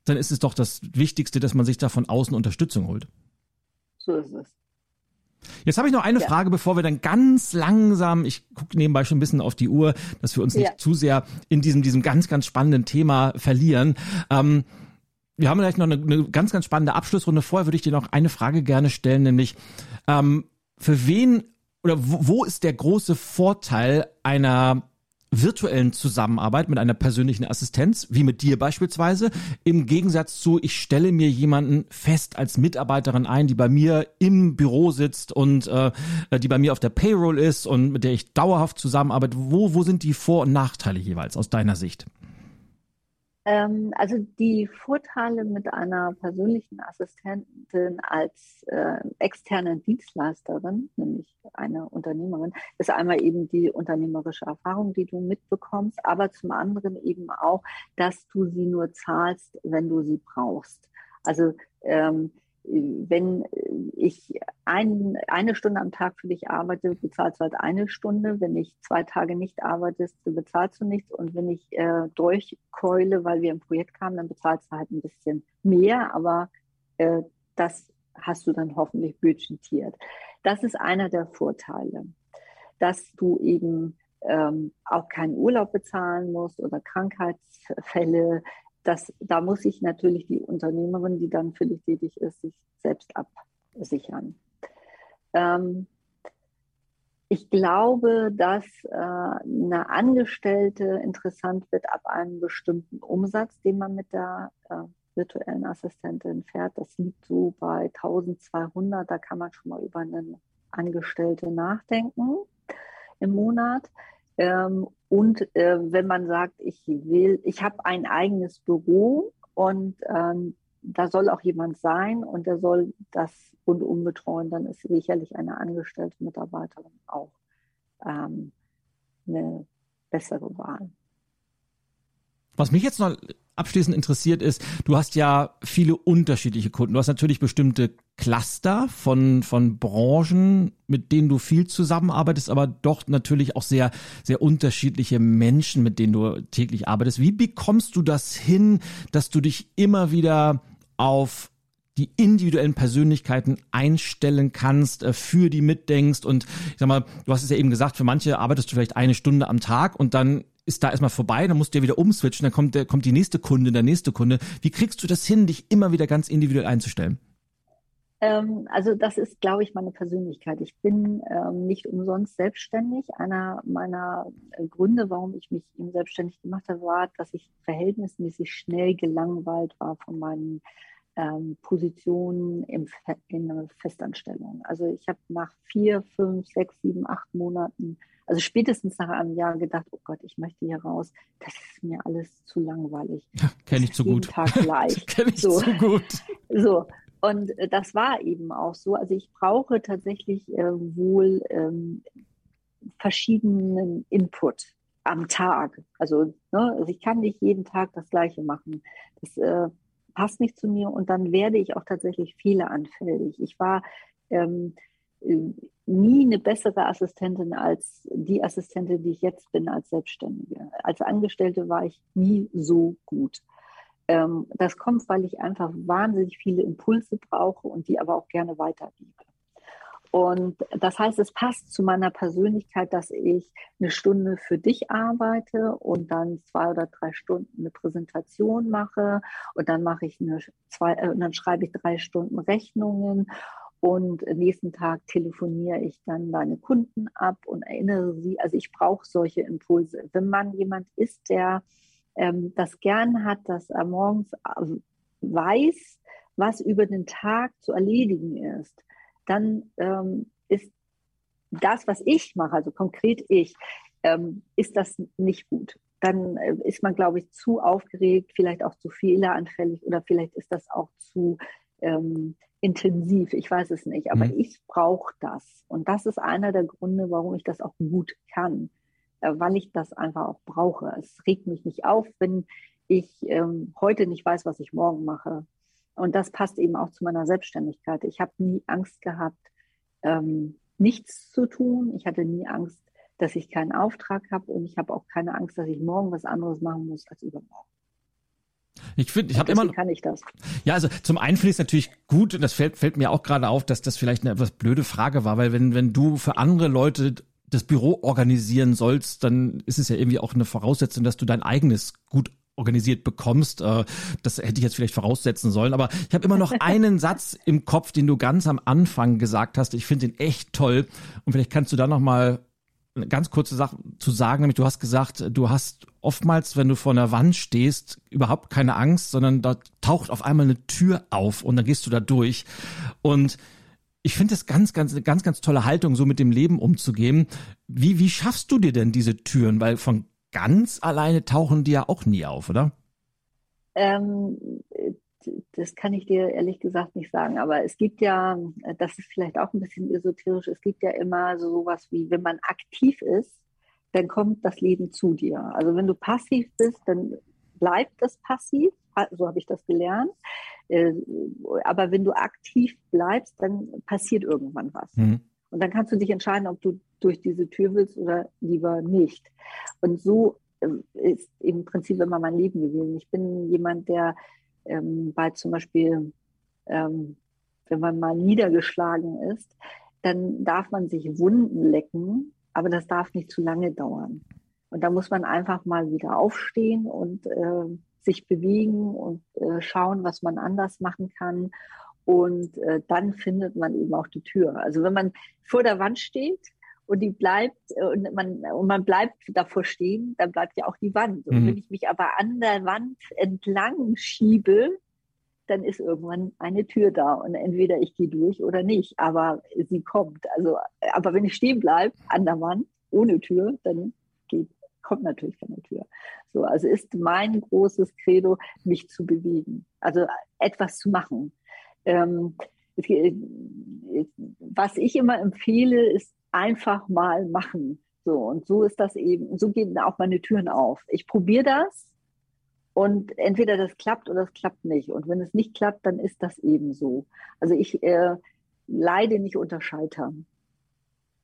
dann ist es doch das Wichtigste, dass man sich da von außen Unterstützung holt. So ist es. Jetzt habe ich noch eine ja. Frage, bevor wir dann ganz langsam, ich gucke nebenbei schon ein bisschen auf die Uhr, dass wir uns nicht ja. zu sehr in diesem, diesem ganz, ganz spannenden Thema verlieren. Ähm, wir haben vielleicht noch eine, eine, ganz, ganz spannende Abschlussrunde. Vorher würde ich dir noch eine Frage gerne stellen, nämlich ähm, für wen oder wo, wo ist der große Vorteil einer virtuellen Zusammenarbeit mit einer persönlichen Assistenz, wie mit dir beispielsweise, im Gegensatz zu, ich stelle mir jemanden fest als Mitarbeiterin ein, die bei mir im Büro sitzt und äh, die bei mir auf der Payroll ist und mit der ich dauerhaft zusammenarbeite. Wo, wo sind die Vor- und Nachteile jeweils aus deiner Sicht? Ähm, also die Vorteile mit einer persönlichen Assistentin als äh, externe Dienstleisterin, nämlich eine Unternehmerin, ist einmal eben die unternehmerische Erfahrung, die du mitbekommst, aber zum anderen eben auch, dass du sie nur zahlst, wenn du sie brauchst. Also ähm, wenn ich ein, eine Stunde am Tag für dich arbeite, bezahlst du halt eine Stunde. Wenn ich zwei Tage nicht arbeite, bezahlst du nichts. Und wenn ich äh, durchkeule, weil wir im Projekt kamen, dann bezahlst du halt ein bisschen mehr. Aber äh, das hast du dann hoffentlich budgetiert. Das ist einer der Vorteile, dass du eben ähm, auch keinen Urlaub bezahlen musst oder Krankheitsfälle das, da muss sich natürlich die Unternehmerin, die dann für dich tätig ist, sich selbst absichern. Ähm, ich glaube, dass äh, eine Angestellte interessant wird ab einem bestimmten Umsatz, den man mit der äh, virtuellen Assistentin fährt. Das liegt so bei 1200. Da kann man schon mal über eine Angestellte nachdenken im Monat. Ähm, und äh, wenn man sagt, ich will, ich habe ein eigenes Büro und ähm, da soll auch jemand sein und der soll das rundum betreuen, dann ist sicherlich eine angestellte Mitarbeiterin auch ähm, eine bessere Wahl. Was mich jetzt noch abschließend interessiert ist, du hast ja viele unterschiedliche Kunden. Du hast natürlich bestimmte Cluster von, von Branchen, mit denen du viel zusammenarbeitest, aber doch natürlich auch sehr, sehr unterschiedliche Menschen, mit denen du täglich arbeitest. Wie bekommst du das hin, dass du dich immer wieder auf die individuellen Persönlichkeiten einstellen kannst, äh, für die mitdenkst und ich sag mal, du hast es ja eben gesagt, für manche arbeitest du vielleicht eine Stunde am Tag und dann ist da erstmal vorbei, dann musst du ja wieder umswitchen, dann kommt, kommt die nächste Kunde, der nächste Kunde. Wie kriegst du das hin, dich immer wieder ganz individuell einzustellen? Ähm, also das ist, glaube ich, meine Persönlichkeit. Ich bin ähm, nicht umsonst selbstständig. Einer meiner äh, Gründe, warum ich mich eben selbstständig gemacht habe, war, dass ich verhältnismäßig schnell gelangweilt war von meinen ähm, Positionen im, in einer Festanstellung. Also ich habe nach vier, fünf, sechs, sieben, acht Monaten also spätestens nach einem Jahr gedacht, oh Gott, ich möchte hier raus. Das ist mir alles zu langweilig. Ja, Kenne ich zu gut. Tag gleich. Kenne ich so. zu gut. So. Und äh, das war eben auch so. Also ich brauche tatsächlich äh, wohl ähm, verschiedenen Input am Tag. Also, ne, also ich kann nicht jeden Tag das Gleiche machen. Das äh, passt nicht zu mir und dann werde ich auch tatsächlich fehleranfällig. Ich war ähm, nie eine bessere Assistentin als die Assistentin, die ich jetzt bin als Selbstständige. Als Angestellte war ich nie so gut. Ähm, das kommt, weil ich einfach wahnsinnig viele Impulse brauche und die aber auch gerne weitergebe. Und das heißt, es passt zu meiner Persönlichkeit, dass ich eine Stunde für dich arbeite und dann zwei oder drei Stunden eine Präsentation mache und dann mache ich eine zwei, äh, und dann schreibe ich drei Stunden Rechnungen und nächsten Tag telefoniere ich dann deine Kunden ab und erinnere sie. Also ich brauche solche Impulse. Wenn man jemand ist, der ähm, das gern hat, dass er morgens äh, weiß, was über den Tag zu erledigen ist, dann ähm, ist das, was ich mache, also konkret ich, ähm, ist das nicht gut. Dann äh, ist man, glaube ich, zu aufgeregt, vielleicht auch zu fehleranfällig oder vielleicht ist das auch zu ähm, intensiv, ich weiß es nicht, aber mhm. ich brauche das. Und das ist einer der Gründe, warum ich das auch gut kann, äh, weil ich das einfach auch brauche. Es regt mich nicht auf, wenn ich ähm, heute nicht weiß, was ich morgen mache. Und das passt eben auch zu meiner Selbstständigkeit. Ich habe nie Angst gehabt, ähm, nichts zu tun. Ich hatte nie Angst, dass ich keinen Auftrag habe und ich habe auch keine Angst, dass ich morgen was anderes machen muss als übermorgen. Ich finde, ich habe immer. kann ich das. Ja, also zum einen finde ich es natürlich gut und das fällt, fällt mir auch gerade auf, dass das vielleicht eine etwas blöde Frage war, weil wenn, wenn du für andere Leute das Büro organisieren sollst, dann ist es ja irgendwie auch eine Voraussetzung, dass du dein eigenes gut organisiert bekommst. Äh, das hätte ich jetzt vielleicht voraussetzen sollen. Aber ich habe immer noch einen Satz im Kopf, den du ganz am Anfang gesagt hast. Ich finde den echt toll. Und vielleicht kannst du da noch mal eine ganz kurze Sache zu sagen, nämlich du hast gesagt, du hast oftmals, wenn du vor einer Wand stehst, überhaupt keine Angst, sondern da taucht auf einmal eine Tür auf und dann gehst du da durch. Und ich finde das ganz, ganz, eine ganz, ganz tolle Haltung, so mit dem Leben umzugehen. Wie, wie schaffst du dir denn diese Türen? Weil von ganz alleine tauchen die ja auch nie auf, oder? Ähm, das kann ich dir ehrlich gesagt nicht sagen. Aber es gibt ja, das ist vielleicht auch ein bisschen esoterisch, es gibt ja immer so sowas wie, wenn man aktiv ist, dann kommt das Leben zu dir. Also wenn du passiv bist, dann bleibt das passiv. So habe ich das gelernt. Äh, aber wenn du aktiv bleibst, dann passiert irgendwann was. Mhm. Und dann kannst du dich entscheiden, ob du durch diese Tür willst oder lieber nicht. Und so äh, ist im Prinzip immer mein Leben gewesen. Ich bin jemand, der ähm, bei zum Beispiel, ähm, wenn man mal niedergeschlagen ist, dann darf man sich Wunden lecken, aber das darf nicht zu lange dauern. Und da muss man einfach mal wieder aufstehen und äh, sich bewegen und äh, schauen, was man anders machen kann. Und äh, dann findet man eben auch die Tür. Also wenn man vor der Wand steht und die bleibt äh, und man, und man bleibt davor stehen, dann bleibt ja auch die Wand. Und mhm. wenn ich mich aber an der Wand entlang schiebe, dann ist irgendwann eine Tür da und entweder ich gehe durch oder nicht, aber sie kommt. Also, aber wenn ich stehen bleibe an der Wand ohne Tür, dann geht, kommt natürlich keine Tür. So, also ist mein großes Credo, mich zu bewegen, also etwas zu machen. Ähm, was ich immer empfehle, ist einfach mal machen. So, und so ist das eben, so gehen auch meine Türen auf. Ich probiere das und entweder das klappt oder es klappt nicht. Und wenn es nicht klappt, dann ist das eben so. Also ich äh, leide nicht unter Scheitern.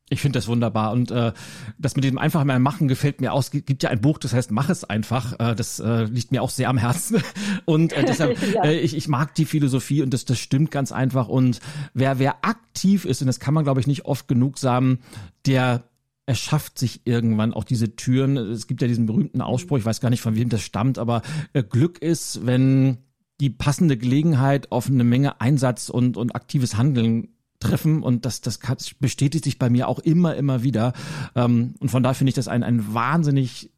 Ich finde das wunderbar und äh, das mit dem einfach mal machen gefällt mir aus. Es gibt ja ein Buch, das heißt Mach es einfach. Äh, das äh, liegt mir auch sehr am Herzen und äh, deshalb ja. äh, ich, ich mag die Philosophie und das das stimmt ganz einfach und wer wer aktiv ist und das kann man glaube ich nicht oft genug sagen, der erschafft sich irgendwann auch diese Türen. Es gibt ja diesen berühmten Ausspruch, ich weiß gar nicht, von wem das stammt, aber äh, Glück ist, wenn die passende Gelegenheit auf eine Menge Einsatz und, und aktives Handeln treffen und das, das bestätigt sich bei mir auch immer, immer wieder. Ähm, und von daher finde ich das ein, ein wahnsinnig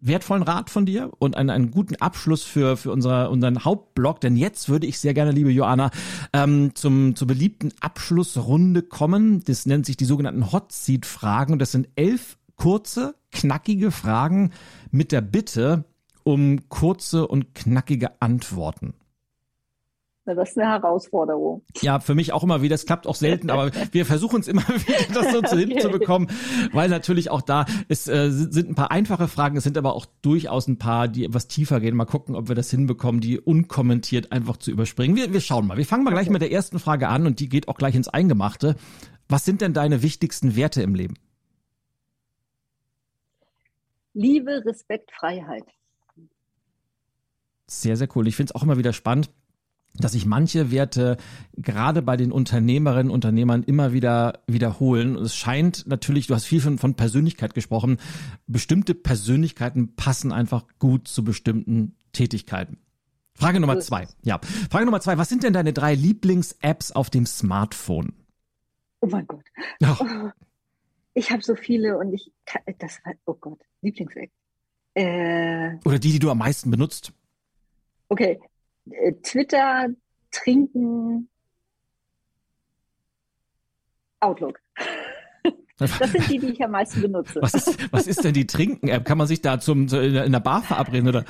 wertvollen Rat von dir und einen, einen guten Abschluss für, für unser, unseren Hauptblog. Denn jetzt würde ich sehr gerne, liebe Joanna, ähm, zum, zur beliebten Abschlussrunde kommen. Das nennt sich die sogenannten Hot Seat Fragen. Das sind elf kurze, knackige Fragen mit der Bitte um kurze und knackige Antworten. Das ist eine Herausforderung. Ja, für mich auch immer wieder. Es klappt auch selten, aber wir versuchen es immer wieder, das so zu hinzubekommen, weil natürlich auch da es äh, sind ein paar einfache Fragen, es sind aber auch durchaus ein paar, die etwas tiefer gehen. Mal gucken, ob wir das hinbekommen, die unkommentiert einfach zu überspringen. Wir, wir schauen mal. Wir fangen mal gleich mit der ersten Frage an und die geht auch gleich ins Eingemachte. Was sind denn deine wichtigsten Werte im Leben? Liebe, Respekt, Freiheit. Sehr, sehr cool. Ich finde es auch immer wieder spannend dass sich manche Werte gerade bei den Unternehmerinnen und Unternehmern immer wieder wiederholen. Und es scheint natürlich, du hast viel von, von Persönlichkeit gesprochen, bestimmte Persönlichkeiten passen einfach gut zu bestimmten Tätigkeiten. Frage Nummer zwei. Ja. Frage Nummer zwei. Was sind denn deine drei Lieblings-Apps auf dem Smartphone? Oh mein Gott. Oh. Ich habe so viele und ich kann, das war, oh Gott, Lieblings-App. Äh, Oder die, die du am meisten benutzt. Okay, Twitter, Trinken, Outlook. Das sind die, die ich am meisten benutze. Was ist, was ist denn die Trinken-App? Kann man sich da zum, in der Bar verabreden oder?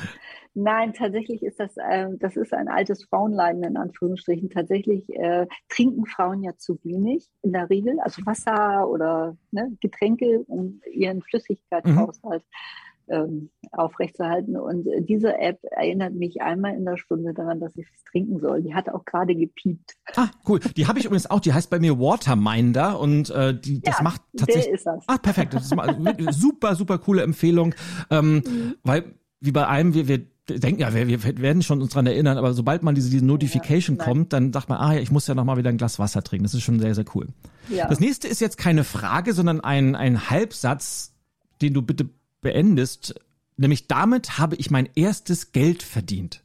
Nein, tatsächlich ist das, äh, das ist ein altes Frauenleiden in Anführungsstrichen. Tatsächlich äh, trinken Frauen ja zu wenig in der Regel, also Wasser oder ne, Getränke, um ihren Flüssigkeitshaushalt mhm ähm, aufrechtzuerhalten. Und äh, diese App erinnert mich einmal in der Stunde daran, dass ich es trinken soll. Die hat auch gerade gepiept. Ah, cool. Die habe ich übrigens auch. Die heißt bei mir Waterminder und äh, die das ja, macht tatsächlich. Der ist das. Ah, perfekt. Das ist super, super coole Empfehlung, ähm, mhm. weil wie bei allem wir wir denken ja, wir, wir werden schon uns dran erinnern, aber sobald man diese, diese Notification ja, kommt, dann sagt man, ah ja, ich muss ja noch mal wieder ein Glas Wasser trinken. Das ist schon sehr, sehr cool. Ja. Das nächste ist jetzt keine Frage, sondern ein, ein Halbsatz, den du bitte beendest, nämlich damit habe ich mein erstes Geld verdient.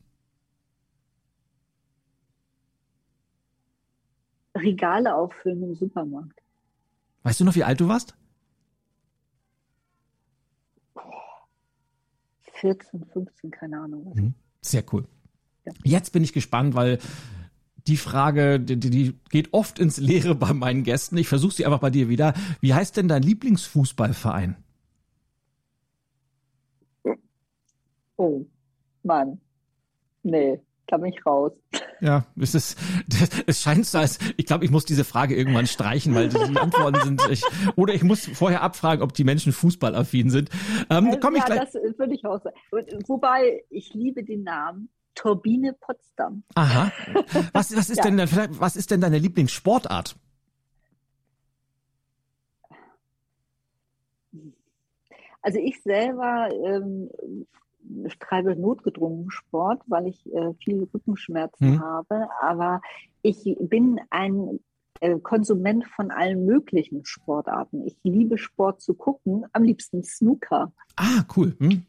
Regale auffüllen im Supermarkt. Weißt du noch, wie alt du warst? 14, 15, keine Ahnung. Mhm. Sehr cool. Ja. Jetzt bin ich gespannt, weil die Frage, die, die geht oft ins Leere bei meinen Gästen. Ich versuche sie einfach bei dir wieder. Wie heißt denn dein Lieblingsfußballverein? Oh, Mann, nee, da bin ich raus. Ja, es ist, es scheint so, als, ich glaube, ich muss diese Frage irgendwann streichen, weil die Antworten sind, ich, oder ich muss vorher abfragen, ob die Menschen fußballaffin sind. Ähm, also, komm ich ja, gleich. das würde ich auch sagen. Wobei, ich liebe den Namen. Turbine Potsdam. Aha. Was, was ist ja. denn, was ist denn deine Lieblingssportart? Also ich selber ähm, ich treibe notgedrungen Sport, weil ich äh, viel Rückenschmerzen mhm. habe, aber ich bin ein äh, Konsument von allen möglichen Sportarten. Ich liebe Sport zu gucken, am liebsten Snooker. Ah, cool. Hm.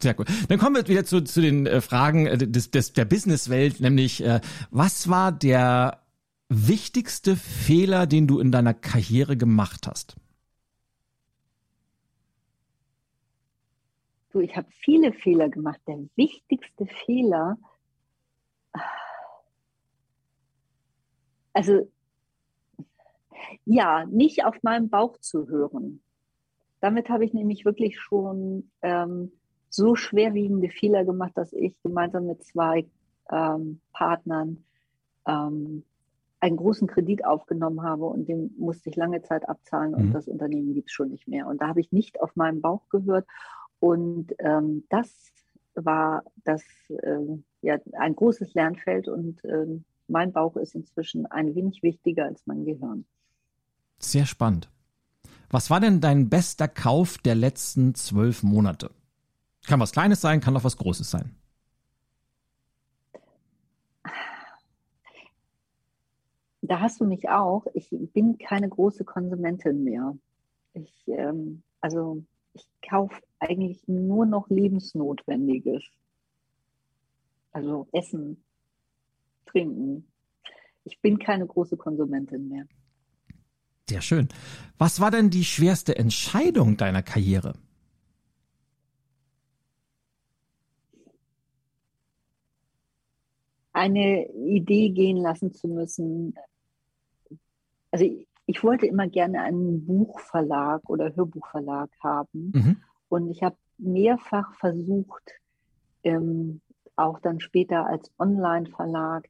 Sehr cool. Dann kommen wir wieder zu, zu den äh, Fragen äh, des, des, der Businesswelt, nämlich äh, was war der wichtigste Fehler, den du in deiner Karriere gemacht hast? Du, ich habe viele Fehler gemacht. Der wichtigste Fehler, also ja, nicht auf meinen Bauch zu hören. Damit habe ich nämlich wirklich schon ähm, so schwerwiegende Fehler gemacht, dass ich gemeinsam mit zwei ähm, Partnern ähm, einen großen Kredit aufgenommen habe und den musste ich lange Zeit abzahlen und mhm. das Unternehmen gibt es schon nicht mehr. Und da habe ich nicht auf meinen Bauch gehört und ähm, das war das äh, ja ein großes Lernfeld und äh, mein Bauch ist inzwischen ein wenig wichtiger als mein Gehirn. Sehr spannend. Was war denn dein bester Kauf der letzten zwölf Monate? Kann was Kleines sein, kann auch was Großes sein. da hast du mich auch. Ich bin keine große Konsumentin mehr. Ich, ähm, also ich kaufe eigentlich nur noch Lebensnotwendiges. Also Essen, Trinken. Ich bin keine große Konsumentin mehr. Sehr schön. Was war denn die schwerste Entscheidung deiner Karriere? Eine Idee gehen lassen zu müssen. Also ich, wollte immer gerne einen Buchverlag oder Hörbuchverlag haben. Mhm. Und ich habe mehrfach versucht, ähm, auch dann später als Online-Verlag.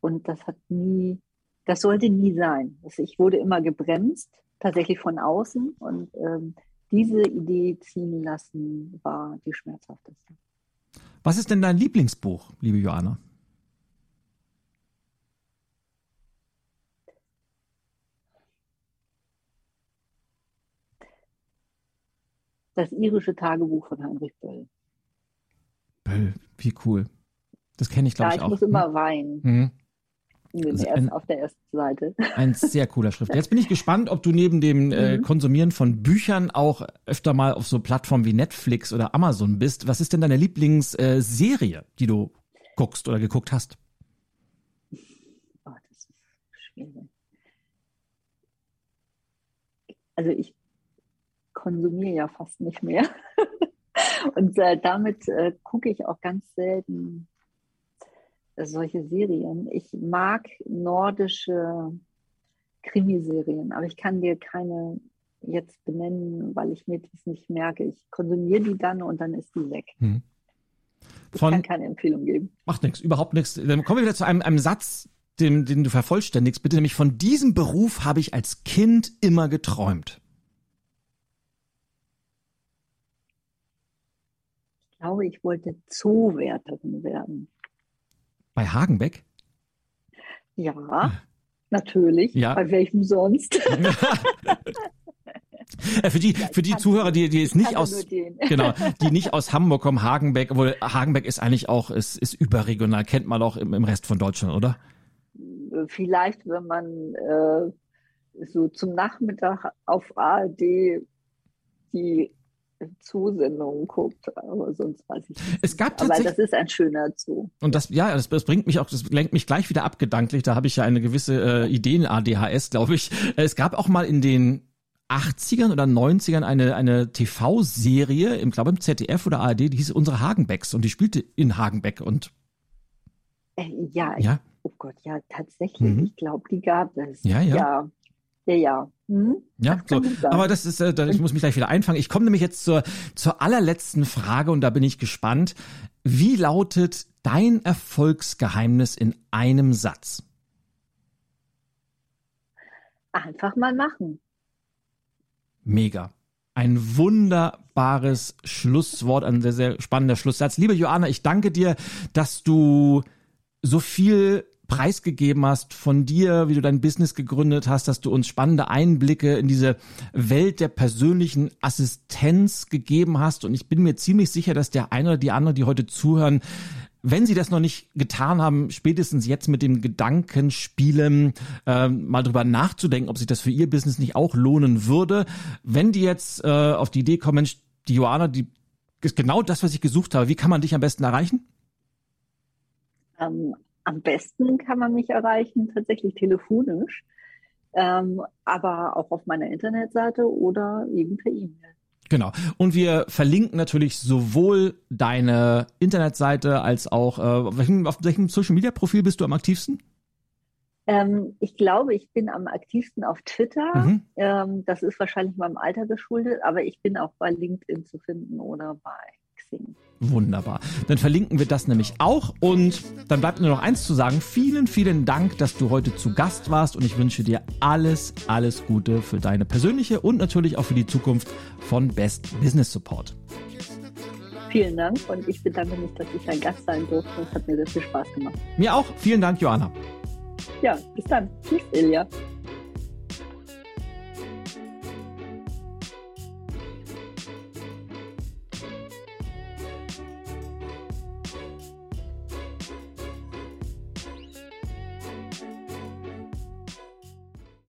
Und das hat nie, das sollte nie sein. Also ich wurde immer gebremst, tatsächlich von außen. Und ähm, diese Idee ziehen lassen war die schmerzhafteste. Was ist denn dein Lieblingsbuch, liebe Joanna? Das irische Tagebuch von Heinrich Böll. Böll, wie cool. Das kenne ich, glaube ja, ich, auch. Ja, ich muss immer weinen. Mhm. Also ein, auf der ersten Seite. Ein sehr cooler Schrift. Jetzt bin ich gespannt, ob du neben dem äh, mhm. Konsumieren von Büchern auch öfter mal auf so Plattformen wie Netflix oder Amazon bist. Was ist denn deine Lieblingsserie, äh, die du guckst oder geguckt hast? Oh, das ist schwierig. Also ich konsumiere ja fast nicht mehr. Und äh, damit äh, gucke ich auch ganz selten solche Serien. Ich mag nordische Krimiserien, aber ich kann dir keine jetzt benennen, weil ich mir das nicht merke. Ich konsumiere die dann und dann ist die weg. Hm. Ich kann keine Empfehlung geben. Macht nichts, überhaupt nichts. Dann kommen wir wieder zu einem, einem Satz, den, den du vervollständigst, bitte. Nämlich von diesem Beruf habe ich als Kind immer geträumt. Ich glaube, ich wollte Zoowärterin werden. Bei Hagenbeck? Ja, ah. natürlich. Ja. Bei welchem sonst? Äh, für die, für die Zuhörer, die, die nicht aus, genau, die nicht aus Hamburg kommen, Hagenbeck, obwohl Hagenbeck ist eigentlich auch, ist, ist überregional, kennt man auch im, im Rest von Deutschland, oder? Vielleicht, wenn man äh, so zum Nachmittag auf ARD die Zoosendungen guckt, aber sonst weiß ich nicht. Es gab tatsächlich, aber das ist ein schöner Zoo. Und das, ja, das, das bringt mich auch, das lenkt mich gleich wieder ab gedanklich. Da habe ich ja eine gewisse äh, Ideen-ADHS, glaube ich. Es gab auch mal in den 80ern oder 90ern eine, eine TV-Serie, im glaube im ZDF oder ARD, die hieß Unsere Hagenbecks und die spielte in Hagenbeck und äh, ja, ja. Oh Gott, ja, tatsächlich. Mhm. Ich glaube, die gab es. Ja, ja. ja. Ja, ja. Hm? Ja, so. aber das ist, äh, ich muss mich gleich wieder einfangen. Ich komme nämlich jetzt zur, zur allerletzten Frage und da bin ich gespannt. Wie lautet dein Erfolgsgeheimnis in einem Satz? Einfach mal machen. Mega. Ein wunderbares Schlusswort, ein sehr, sehr spannender Schlusssatz. Liebe Joanna, ich danke dir, dass du so viel preisgegeben hast von dir, wie du dein Business gegründet hast, dass du uns spannende Einblicke in diese Welt der persönlichen Assistenz gegeben hast. Und ich bin mir ziemlich sicher, dass der eine oder die andere, die heute zuhören, wenn Sie das noch nicht getan haben, spätestens jetzt mit dem Gedanken spielen, äh, mal drüber nachzudenken, ob sich das für Ihr Business nicht auch lohnen würde. Wenn die jetzt äh, auf die Idee kommen, Mensch, die Joana, die ist genau das, was ich gesucht habe. Wie kann man dich am besten erreichen? Ähm, am besten kann man mich erreichen, tatsächlich telefonisch, ähm, aber auch auf meiner Internetseite oder eben per E-Mail. Genau. Und wir verlinken natürlich sowohl deine Internetseite als auch, äh, auf welchem Social Media Profil bist du am aktivsten? Ähm, ich glaube, ich bin am aktivsten auf Twitter. Mhm. Ähm, das ist wahrscheinlich meinem Alter geschuldet, aber ich bin auch bei LinkedIn zu finden oder bei Xing. Wunderbar. Dann verlinken wir das nämlich auch und dann bleibt nur noch eins zu sagen. Vielen, vielen Dank, dass du heute zu Gast warst und ich wünsche dir alles, alles Gute für deine persönliche und natürlich auch für die Zukunft von Best Business Support. Vielen Dank und ich bedanke mich, dass ich ein Gast sein durfte. Es hat mir sehr viel Spaß gemacht. Mir auch. Vielen Dank, Joanna. Ja, bis dann. Tschüss, Ilja.